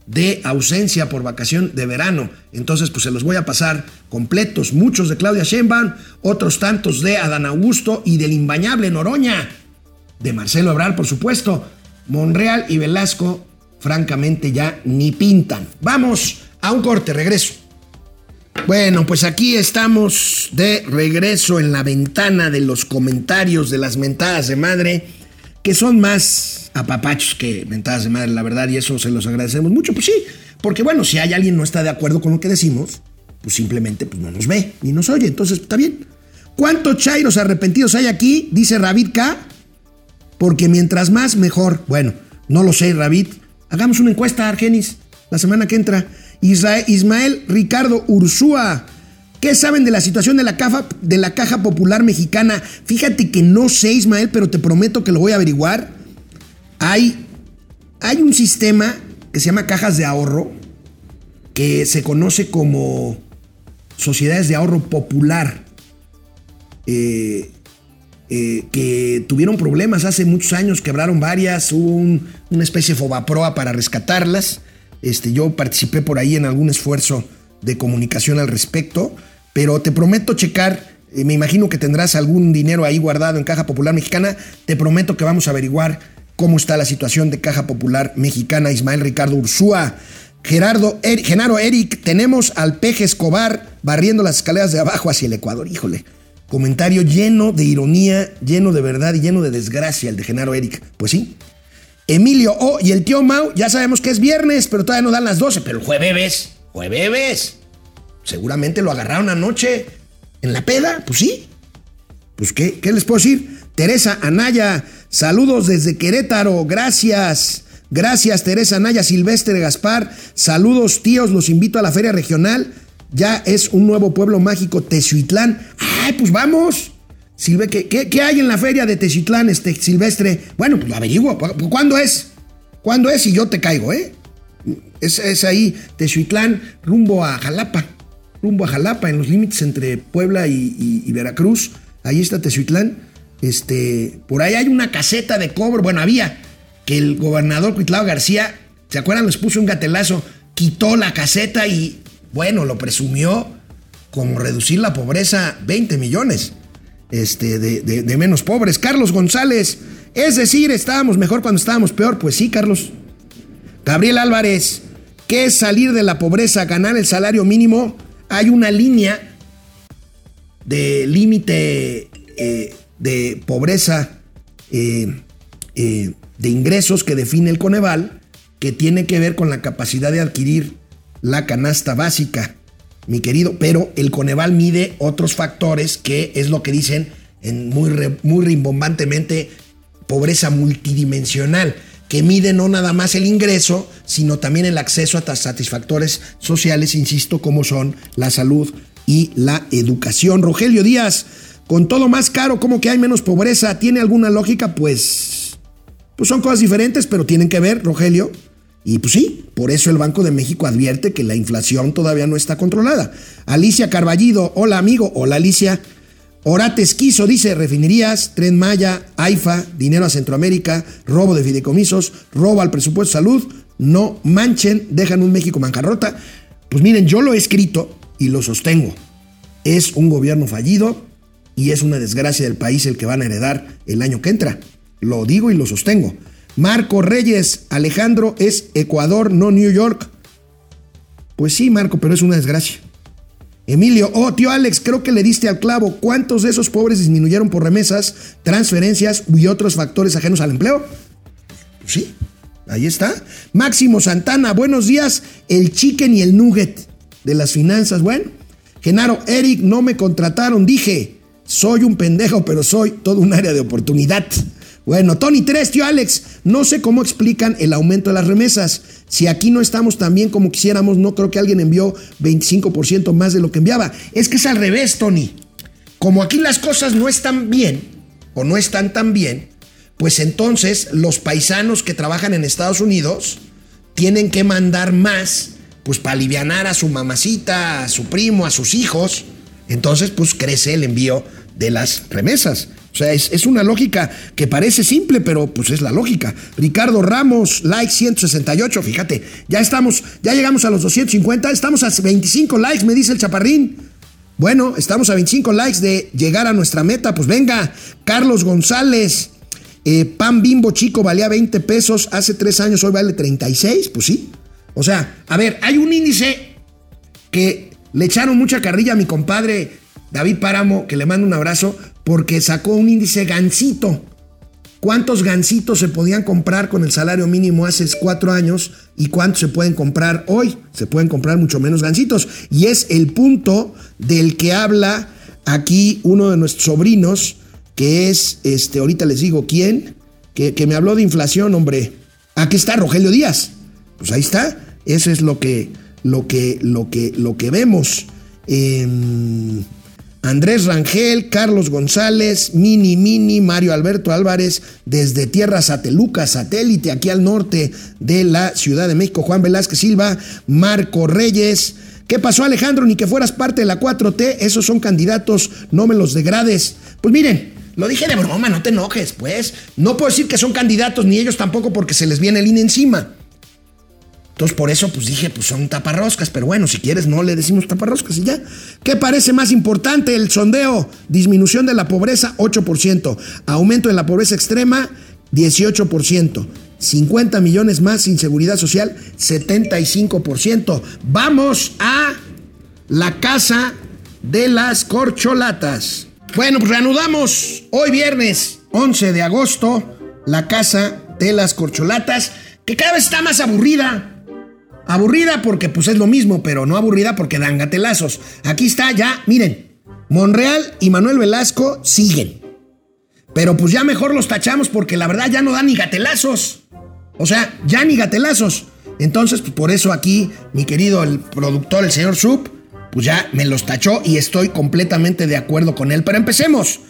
de ausencia por vacación de verano. Entonces, pues se los voy a pasar completos. Muchos de Claudia Sheinbaum, otros tantos de Adán Augusto y del imbañable Noroña. De Marcelo Ebrard, por supuesto. Monreal y Velasco, francamente, ya ni pintan. Vamos a un corte, regreso. Bueno, pues aquí estamos de regreso en la ventana de los comentarios de las mentadas de madre, que son más apapachos que mentadas de madre, la verdad, y eso se los agradecemos mucho. Pues sí, porque bueno, si hay alguien no está de acuerdo con lo que decimos, pues simplemente pues no nos ve ni nos oye, entonces está bien. ¿Cuántos chairos arrepentidos hay aquí? Dice Ravid K porque mientras más, mejor. Bueno, no lo sé, Ravid. Hagamos una encuesta, Argenis, la semana que entra. Ismael Ricardo Ursúa. ¿Qué saben de la situación de la, caja, de la Caja Popular Mexicana? Fíjate que no sé, Ismael, pero te prometo que lo voy a averiguar. Hay, hay un sistema que se llama cajas de ahorro, que se conoce como sociedades de ahorro popular. Eh, eh, que tuvieron problemas hace muchos años, quebraron varias, hubo una especie de fobaproa para rescatarlas. Este, yo participé por ahí en algún esfuerzo de comunicación al respecto, pero te prometo checar, eh, me imagino que tendrás algún dinero ahí guardado en Caja Popular Mexicana, te prometo que vamos a averiguar cómo está la situación de Caja Popular Mexicana, Ismael Ricardo Ursúa. Gerardo, Genaro Eric, tenemos al peje Escobar barriendo las escaleras de abajo hacia el Ecuador. Híjole, Comentario lleno de ironía, lleno de verdad y lleno de desgracia el de Genaro Eric. Pues sí. Emilio O y el tío Mau, ya sabemos que es viernes, pero todavía no dan las 12. Pero el jueves, jueves. Seguramente lo agarraron anoche en la peda, pues sí. Pues qué, ¿qué les puedo decir? Teresa Anaya, saludos desde Querétaro, gracias. Gracias Teresa Anaya, Silvestre Gaspar, saludos tíos, los invito a la feria regional ya es un nuevo pueblo mágico, Tezuitlán. ¡Ay, pues vamos! Silve, ¿qué, hay en la feria de Tezuitlán, este Silvestre? Bueno, pues lo averiguo. ¿Cuándo es? ¿Cuándo es? Y yo te caigo, ¿eh? Es, ahí, Tezuitlán, rumbo a Jalapa. Rumbo a Jalapa, en los límites entre Puebla y, Veracruz. Ahí está Tezuitlán. Este, por ahí hay una caseta de cobro. Bueno, había que el gobernador Cuitlao García, ¿se acuerdan? Les puso un gatelazo, quitó la caseta y bueno, lo presumió como reducir la pobreza 20 millones este, de, menos pobres. Carlos González, es decir, estábamos mejor cuando estábamos peor. Pues sí, Carlos. Gabriel Álvarez, ¿qué es salir de la pobreza, ganar el salario mínimo? Hay una línea de límite eh, de pobreza eh, eh, de ingresos que define el Coneval, que tiene que ver con la capacidad de adquirir la canasta básica, mi querido, pero el Coneval mide otros factores que es lo que dicen en muy, muy rimbombantemente pobreza multidimensional, que mide no nada más el ingreso, sino también el acceso a satisfactores sociales, insisto, como son la salud y la educación. Rogelio Díaz, con todo más caro, ¿cómo que hay menos pobreza? ¿Tiene alguna lógica? Pues pues son cosas diferentes, pero tienen que ver, Rogelio. Y pues sí, por eso el Banco de México advierte que la inflación todavía no está controlada. Alicia Carballido, hola amigo, hola Alicia. Orate Esquizo dice, refinerías, Tren Maya, AIFA, dinero a Centroamérica, robo de fideicomisos, robo al presupuesto de salud, no manchen, dejan un México manjarrota. Pues miren, yo lo he escrito y lo sostengo. Es un gobierno fallido y es una desgracia del país el que van a heredar el año que entra. Lo digo y lo sostengo. Marco Reyes, Alejandro es Ecuador, no New York. Pues sí, Marco, pero es una desgracia. Emilio, oh, tío Alex, creo que le diste al clavo. ¿Cuántos de esos pobres disminuyeron por remesas, transferencias y otros factores ajenos al empleo? Sí, ahí está. Máximo Santana, buenos días. El chicken y el nugget de las finanzas. Bueno, Genaro, Eric, no me contrataron. Dije, soy un pendejo, pero soy todo un área de oportunidad. Bueno, Tony 3, tío Alex, no sé cómo explican el aumento de las remesas. Si aquí no estamos tan bien como quisiéramos, no creo que alguien envió 25% más de lo que enviaba. Es que es al revés, Tony. Como aquí las cosas no están bien, o no están tan bien, pues entonces los paisanos que trabajan en Estados Unidos tienen que mandar más, pues para aliviar a su mamacita, a su primo, a sus hijos. Entonces, pues crece el envío de las remesas. Sea, es, una lógica que parece simple, pero pues es la lógica. Ricardo Ramos, like 168, fíjate, ya estamos, ya llegamos a los 250, estamos a 25 likes, me dice el chaparrín. Bueno, estamos a 25 likes de llegar a nuestra meta, pues venga, Carlos González, eh, pan bimbo chico valía 20 pesos hace tres años, hoy vale 36, pues sí. O sea, a ver, hay un índice que le echaron mucha carrilla a mi compadre David Páramo, que le mando un abrazo, porque sacó un índice gancito. ¿Cuántos gancitos se podían comprar con el salario mínimo hace cuatro años y cuántos se pueden comprar hoy? Se pueden comprar mucho menos gancitos. Y es el punto del que habla aquí uno de nuestros sobrinos, que es, este, ahorita les digo quién, que, que me habló de inflación, hombre. Aquí está Rogelio Díaz. Pues ahí está. Eso es lo que, lo que, lo que, lo que vemos. Eh, Andrés Rangel, Carlos González, Mini Mini, Mario Alberto Álvarez, desde Tierra Sateluca, satélite, aquí al norte de la Ciudad de México, Juan Velázquez Silva, Marco Reyes. ¿Qué pasó Alejandro? Ni que fueras parte de la 4T, esos son candidatos, no me los degrades. Pues miren, lo dije de broma, no te enojes, pues. No puedo decir que son candidatos, ni ellos tampoco porque se les viene el INE encima. Entonces por eso pues dije, pues son taparroscas, pero bueno, si quieres no le decimos taparroscas y ya. ¿Qué parece más importante? El sondeo, disminución de la pobreza 8%, aumento de la pobreza extrema 18%, 50 millones más sin seguridad social 75%. Vamos a la casa de las corcholatas. Bueno, pues reanudamos hoy viernes 11 de agosto la casa de las corcholatas, que cada vez está más aburrida. Aburrida porque pues es lo mismo, pero no aburrida porque dan gatelazos. Aquí está ya, miren, Monreal y Manuel Velasco siguen. Pero pues ya mejor los tachamos porque la verdad ya no dan ni gatelazos. O sea, ya ni gatelazos. Entonces, pues por eso aquí mi querido el productor, el señor Sub, pues ya me los tachó y estoy completamente de acuerdo con él. Pero empecemos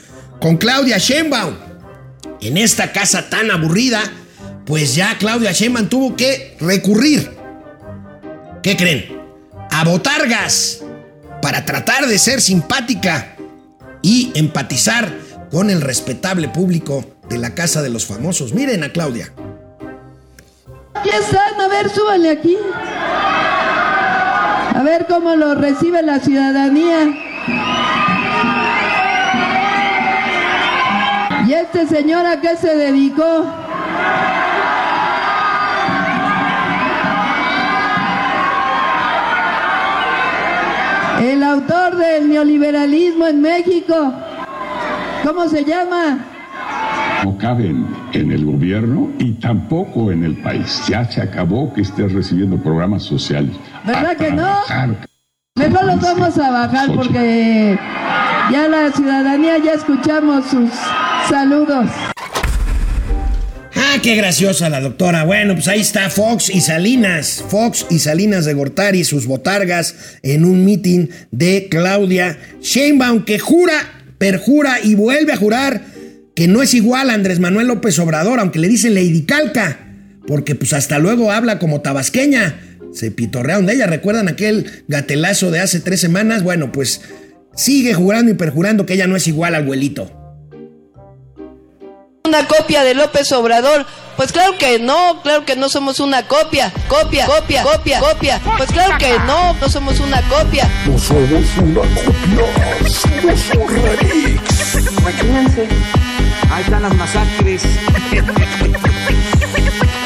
con Claudia Sheinbaum. En esta casa tan aburrida, pues ya Claudia Sheinbaum tuvo que recurrir ¿Qué creen? A botargas para tratar de ser simpática y empatizar con el respetable público de la Casa de los Famosos. Miren a Claudia. Aquí están, a ver, súbale aquí. A ver cómo lo recibe la ciudadanía. ¿Y este señor a qué se dedicó? El autor del neoliberalismo en México. ¿Cómo se llama? No caben en el gobierno y tampoco en el país. Ya se acabó que estés recibiendo programas sociales. ¿Verdad que no? Mejor los vamos a bajar porque ya la ciudadanía ya escuchamos sus saludos. Ah, qué graciosa la doctora. Bueno, pues ahí está Fox y Salinas. Fox y Salinas de Gortari, sus botargas, en un meeting de Claudia Sheinbaum, que jura, perjura y vuelve a jurar que no es igual a Andrés Manuel López Obrador, aunque le dicen Lady Calca, porque pues hasta luego habla como tabasqueña. Se pitorrearon de ella, ¿recuerdan aquel gatelazo de hace tres semanas? Bueno, pues sigue jurando y perjurando que ella no es igual al abuelito. Una copia de López Obrador. Pues claro que no, claro que no somos una copia, copia, copia, copia, copia. Pues claro que no, no somos una copia. No somos una copia, somos un remix. Imagínense. Ahí están las masacres.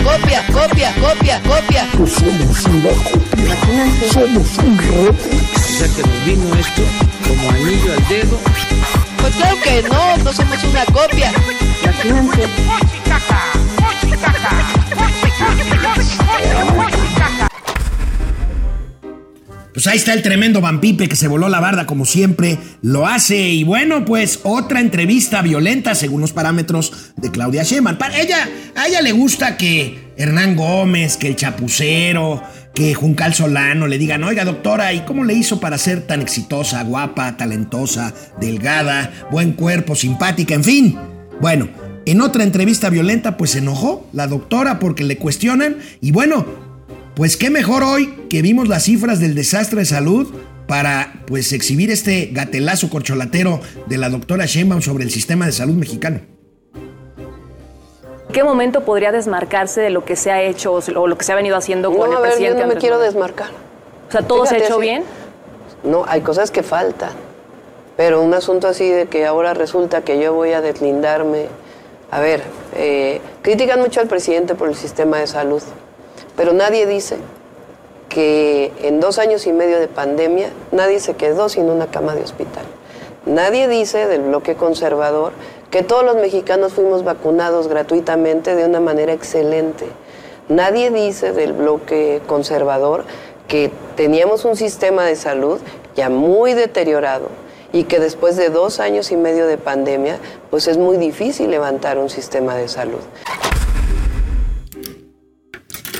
Copia, copia, copia, copia. No somos una copia, Imagínense. somos un remix. O sea que nos vino esto como anillo al dedo. Pues claro que no, no somos una copia. Pues ahí está el tremendo vampipe que se voló la barda como siempre lo hace. Y bueno, pues otra entrevista violenta según los parámetros de Claudia Sheinbaum. Para ella, a ella le gusta que Hernán Gómez, que el Chapucero, que Juncal Solano le digan, oiga doctora, ¿y cómo le hizo para ser tan exitosa, guapa, talentosa, delgada, buen cuerpo, simpática, en fin? Bueno, en otra entrevista violenta pues se enojó la doctora porque le cuestionan y bueno, pues qué mejor hoy que vimos las cifras del desastre de salud para pues exhibir este gatelazo corcholatero de la doctora Sheinbaum sobre el sistema de salud mexicano. ¿En qué momento podría desmarcarse de lo que se ha hecho o lo que se ha venido haciendo con el a ver, yo no me Andrés quiero Manuel? desmarcar. O sea, ¿todo se ha hecho bien? No, hay cosas que faltan. Pero un asunto así de que ahora resulta que yo voy a deslindarme. A ver, eh, critican mucho al presidente por el sistema de salud, pero nadie dice que en dos años y medio de pandemia nadie se quedó sin una cama de hospital. Nadie dice del bloque conservador que todos los mexicanos fuimos vacunados gratuitamente de una manera excelente. Nadie dice del bloque conservador que teníamos un sistema de salud ya muy deteriorado y que después de dos años y medio de pandemia, pues es muy difícil levantar un sistema de salud.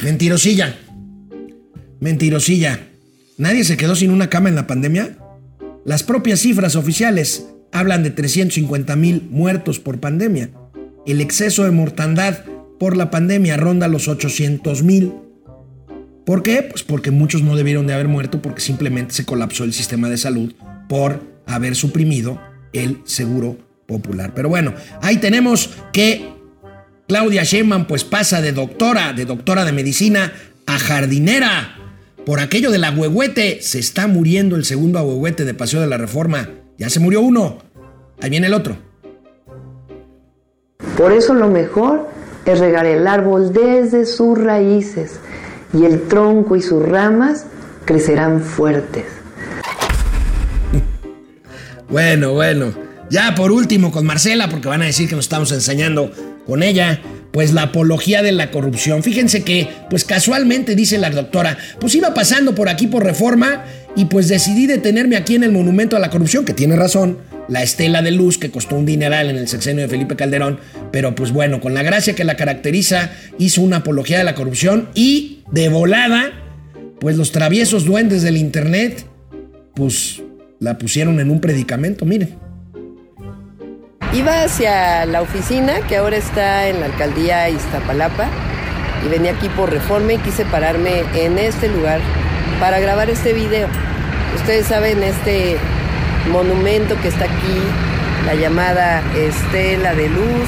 Mentirosilla. Mentirosilla. ¿Nadie se quedó sin una cama en la pandemia? Las propias cifras oficiales hablan de 350 mil muertos por pandemia. El exceso de mortandad por la pandemia ronda los 800 mil. ¿Por qué? Pues porque muchos no debieron de haber muerto porque simplemente se colapsó el sistema de salud por haber suprimido el seguro popular. Pero bueno, ahí tenemos que Claudia Sheinbaum pues pasa de doctora, de doctora de medicina a jardinera. Por aquello del agüehuete, se está muriendo el segundo agüehuete de Paseo de la Reforma. Ya se murió uno. Ahí viene el otro. Por eso lo mejor es regar el árbol desde sus raíces y el tronco y sus ramas crecerán fuertes. Bueno, bueno. Ya por último con Marcela, porque van a decir que nos estamos enseñando con ella, pues la apología de la corrupción. Fíjense que, pues casualmente dice la doctora, pues iba pasando por aquí por reforma y pues decidí detenerme aquí en el monumento a la corrupción, que tiene razón, la estela de luz que costó un dineral en el sexenio de Felipe Calderón, pero pues bueno, con la gracia que la caracteriza, hizo una apología de la corrupción y de volada, pues los traviesos duendes del internet, pues la pusieron en un predicamento, miren. Iba hacia la oficina, que ahora está en la alcaldía Iztapalapa, y venía aquí por reforma y quise pararme en este lugar para grabar este video. Ustedes saben, este monumento que está aquí, la llamada Estela de Luz,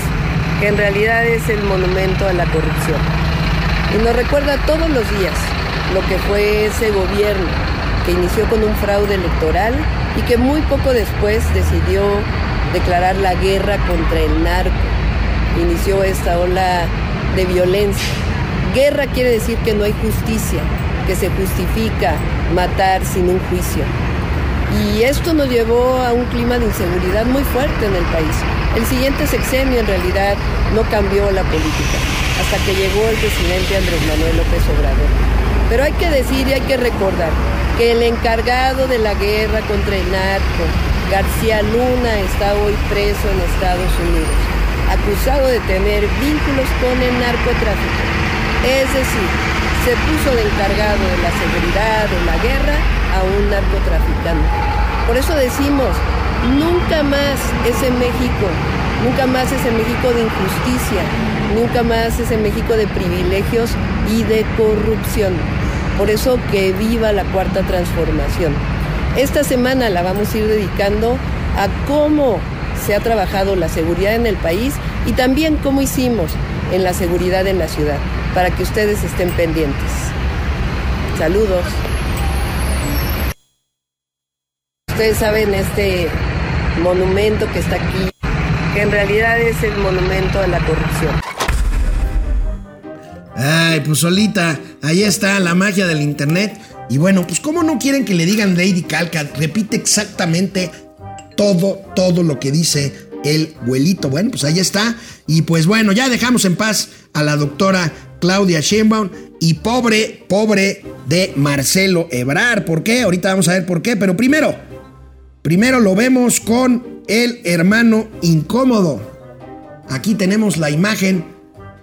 que en realidad es el monumento a la corrupción. Y nos recuerda todos los días lo que fue ese gobierno que inició con un fraude electoral y que muy poco después decidió declarar la guerra contra el narco. Inició esta ola de violencia. Guerra quiere decir que no hay justicia, que se justifica matar sin un juicio. Y esto nos llevó a un clima de inseguridad muy fuerte en el país. El siguiente sexenio en realidad no cambió la política, hasta que llegó el presidente Andrés Manuel López Obrador. Pero hay que decir y hay que recordar que el encargado de la guerra contra el narco, García Luna, está hoy preso en Estados Unidos, acusado de tener vínculos con el narcotráfico. Es decir, se puso de encargado de la seguridad, de la guerra, a un narcotraficante. Por eso decimos, nunca más ese México Nunca más ese México de injusticia, nunca más ese México de privilegios y de corrupción. Por eso que viva la cuarta transformación. Esta semana la vamos a ir dedicando a cómo se ha trabajado la seguridad en el país y también cómo hicimos en la seguridad en la ciudad, para que ustedes estén pendientes. Saludos. Ustedes saben este monumento que está aquí, que en realidad es el monumento a la corrupción. Ay, pues solita, ahí está la magia del internet. Y bueno, pues ¿cómo no quieren que le digan Lady Calca? Repite exactamente todo, todo lo que dice el abuelito. Bueno, pues ahí está. Y pues bueno, ya dejamos en paz a la doctora Claudia Sheinbaum y pobre, pobre de Marcelo Ebrar. ¿Por qué? Ahorita vamos a ver por qué. Pero primero, primero lo vemos con el hermano incómodo. Aquí tenemos la imagen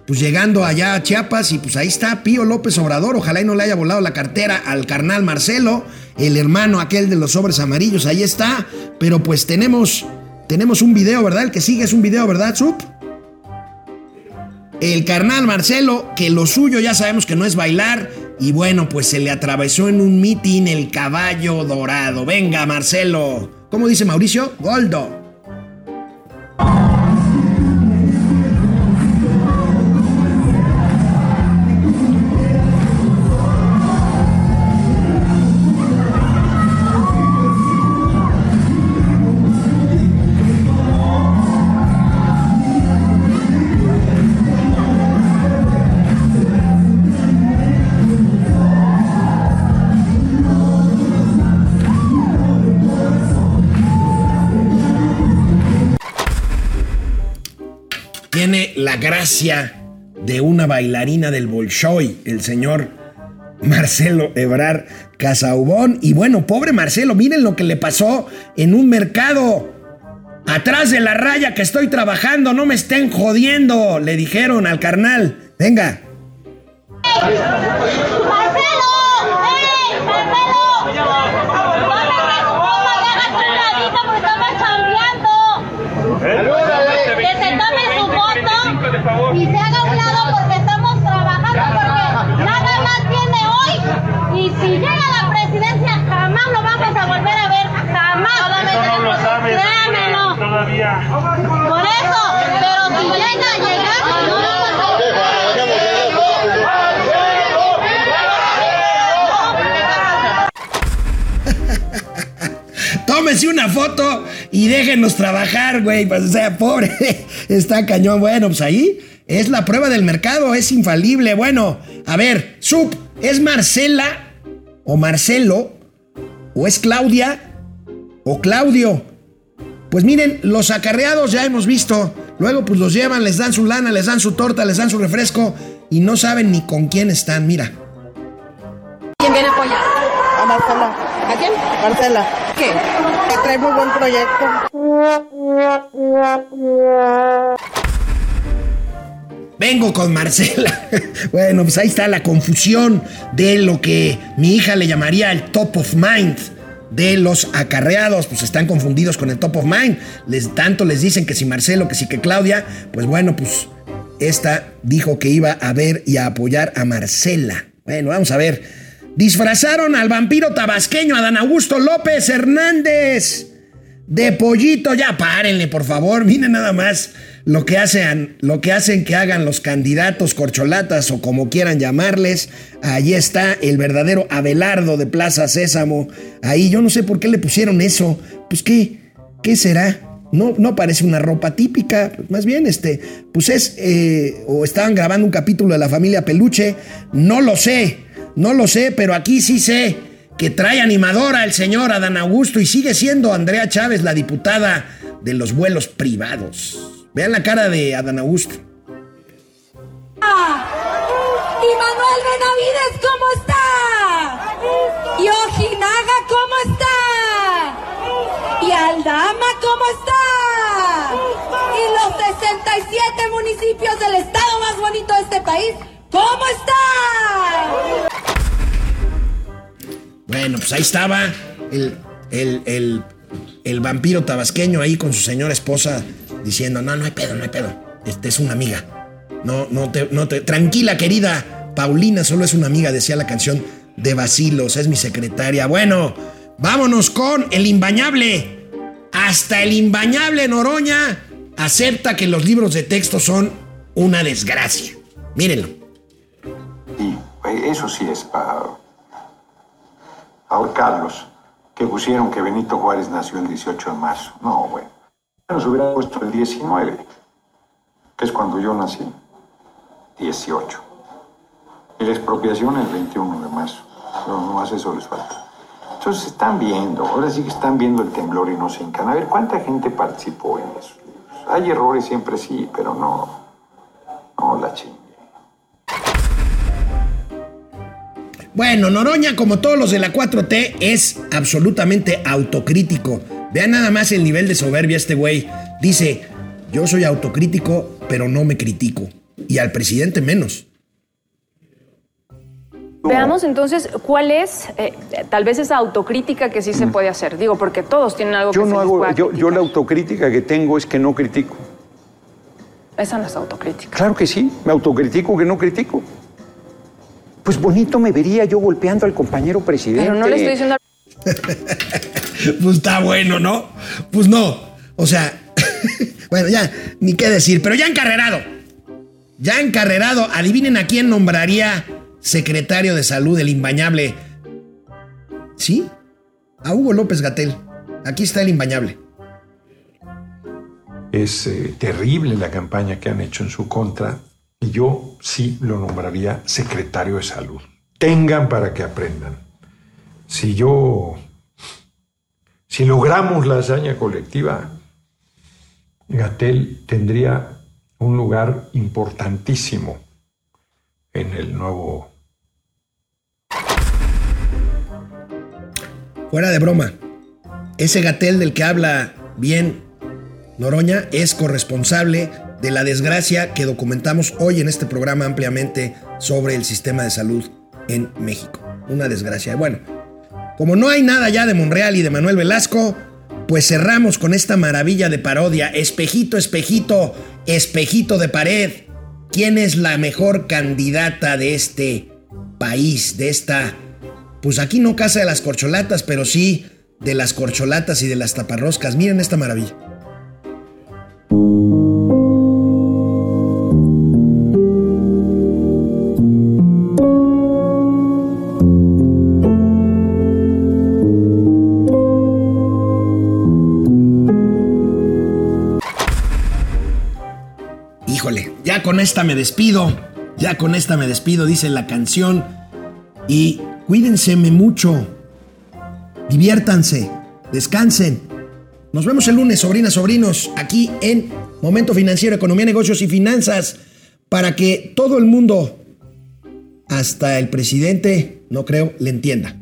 pues llegando allá a Chiapas y pues ahí está Pío López Obrador, ojalá y no le haya volado la cartera al carnal Marcelo, el hermano aquel de los sobres amarillos, ahí está, pero pues tenemos, tenemos un video, ¿verdad? El que sigue es un video, ¿verdad, Sup? El carnal Marcelo, que lo suyo ya sabemos que no es bailar, y bueno, pues se le atravesó en un mitin el caballo dorado. Venga, Marcelo. ¿Cómo dice Mauricio? Goldo. Gracia de una bailarina del Bolshoi, el señor Marcelo Ebrar Casaubón. Y bueno, pobre Marcelo, miren lo que le pasó en un mercado. Atrás de la raya que estoy trabajando, no me estén jodiendo, le dijeron al carnal. Venga. Que se tome su foto y se haga a un lado porque estamos trabajando porque nada más tiene hoy y si llega la presidencia jamás lo vamos a volver a ver, jamás. Eso no lo sabes. Créanmelo. Todavía. Por eso, pero si llega a llegar, no vamos a Tómese una foto y déjenos trabajar, güey. Pues, o sea, pobre, *laughs* está cañón. Bueno, pues ahí es la prueba del mercado, es infalible. Bueno, a ver, Sup, ¿es Marcela o Marcelo? ¿O es Claudia? ¿O Claudio? Pues miren, los acarreados ya hemos visto. Luego pues los llevan, les dan su lana, les dan su torta, les dan su refresco y no saben ni con quién están. Mira. ¿Quién viene a apoyar? A Marcela. ¿A quién? Marcela. ¿Qué? Que trae muy buen proyecto. Vengo con Marcela. *laughs* bueno, pues ahí está la confusión de lo que mi hija le llamaría el top of mind de los acarreados, pues están confundidos con el top of mind. Les, tanto les dicen que si Marcelo, que si que Claudia, pues bueno, pues esta dijo que iba a ver y a apoyar a Marcela. Bueno, vamos a ver. Disfrazaron al vampiro tabasqueño Adán Augusto López Hernández de pollito. Ya párenle, por favor. Miren nada más lo que hacen, lo que hacen que hagan los candidatos corcholatas o como quieran llamarles. Allí está el verdadero Abelardo de Plaza Sésamo. Ahí yo no sé por qué le pusieron eso. Pues qué, qué será. No, no parece una ropa típica, más bien este, pues es, eh, o estaban grabando un capítulo de la familia Peluche, no lo sé, no lo sé, pero aquí sí sé que trae animadora el señor Adán Augusto y sigue siendo Andrea Chávez la diputada de los vuelos privados. Vean la cara de Adán Augusto. ¿Y Manuel Benavides cómo está? ¿Y Ojinaga cómo está? ¿Y Aldama cómo está? ¿Y los 67 municipios del estado más bonito de este país cómo están? Bueno, pues ahí estaba el, el, el, vampiro tabasqueño ahí con su señora esposa diciendo, no, no hay pedo, no hay pedo. Este es una amiga. No, no te, no te. Tranquila, querida. Paulina solo es una amiga, decía la canción de Basilos, es mi secretaria. Bueno, vámonos con el imbañable. Hasta el imbañable Noroña acepta que los libros de texto son una desgracia. Mírenlo. Sí, eso sí es para ahorcarlos, que pusieron que Benito Juárez nació el 18 de marzo. No, bueno. Nos hubiera puesto el 19, que es cuando yo nací. 18. Y la expropiación el 21 de marzo. No, no más eso les falta. Entonces están viendo, ahora sí que están viendo el temblor y no se encan. A ver, ¿cuánta gente participó en esos libros? Hay errores siempre sí, pero no, no la chingue. Bueno, Noroña, como todos los de la 4T, es absolutamente autocrítico. Vean nada más el nivel de soberbia este güey. Dice, yo soy autocrítico, pero no me critico. Y al presidente menos. Veamos entonces cuál es eh, tal vez esa autocrítica que sí se puede hacer. Digo, porque todos tienen algo Yo que no se hago, pueda yo, la autocrítica que tengo es que no critico. Esa no es autocrítica. Claro que sí, me autocritico que no critico. Pues bonito me vería yo golpeando al compañero presidente. Pero no le estoy diciendo... *laughs* Pues está bueno, ¿no? Pues no. O sea, *laughs* bueno, ya, ni qué decir. Pero ya encarrerado. Ya encarrerado. Adivinen a quién nombraría secretario de salud el imbañable. ¿Sí? A Hugo López Gatel. Aquí está el imbañable. Es eh, terrible la campaña que han hecho en su contra y yo sí lo nombraría secretario de salud. Tengan para que aprendan. Si yo, si logramos la hazaña colectiva, Gatel tendría un lugar importantísimo en el nuevo Fuera de broma. Ese Gatel del que habla bien Noroña es corresponsable de la desgracia que documentamos hoy en este programa ampliamente sobre el sistema de salud en México. Una desgracia. Bueno, como no hay nada ya de Monreal y de Manuel Velasco, pues cerramos con esta maravilla de parodia. Espejito, espejito, espejito de pared. ¿Quién es la mejor candidata de este país, de esta... Pues aquí no casa de las corcholatas, pero sí de las corcholatas y de las taparroscas. Miren esta maravilla. Esta me despido. Ya con esta me despido, dice la canción. Y cuídense mucho. Diviértanse. Descansen. Nos vemos el lunes, sobrinas, sobrinos, aquí en Momento Financiero, Economía, Negocios y Finanzas, para que todo el mundo, hasta el presidente, no creo, le entienda.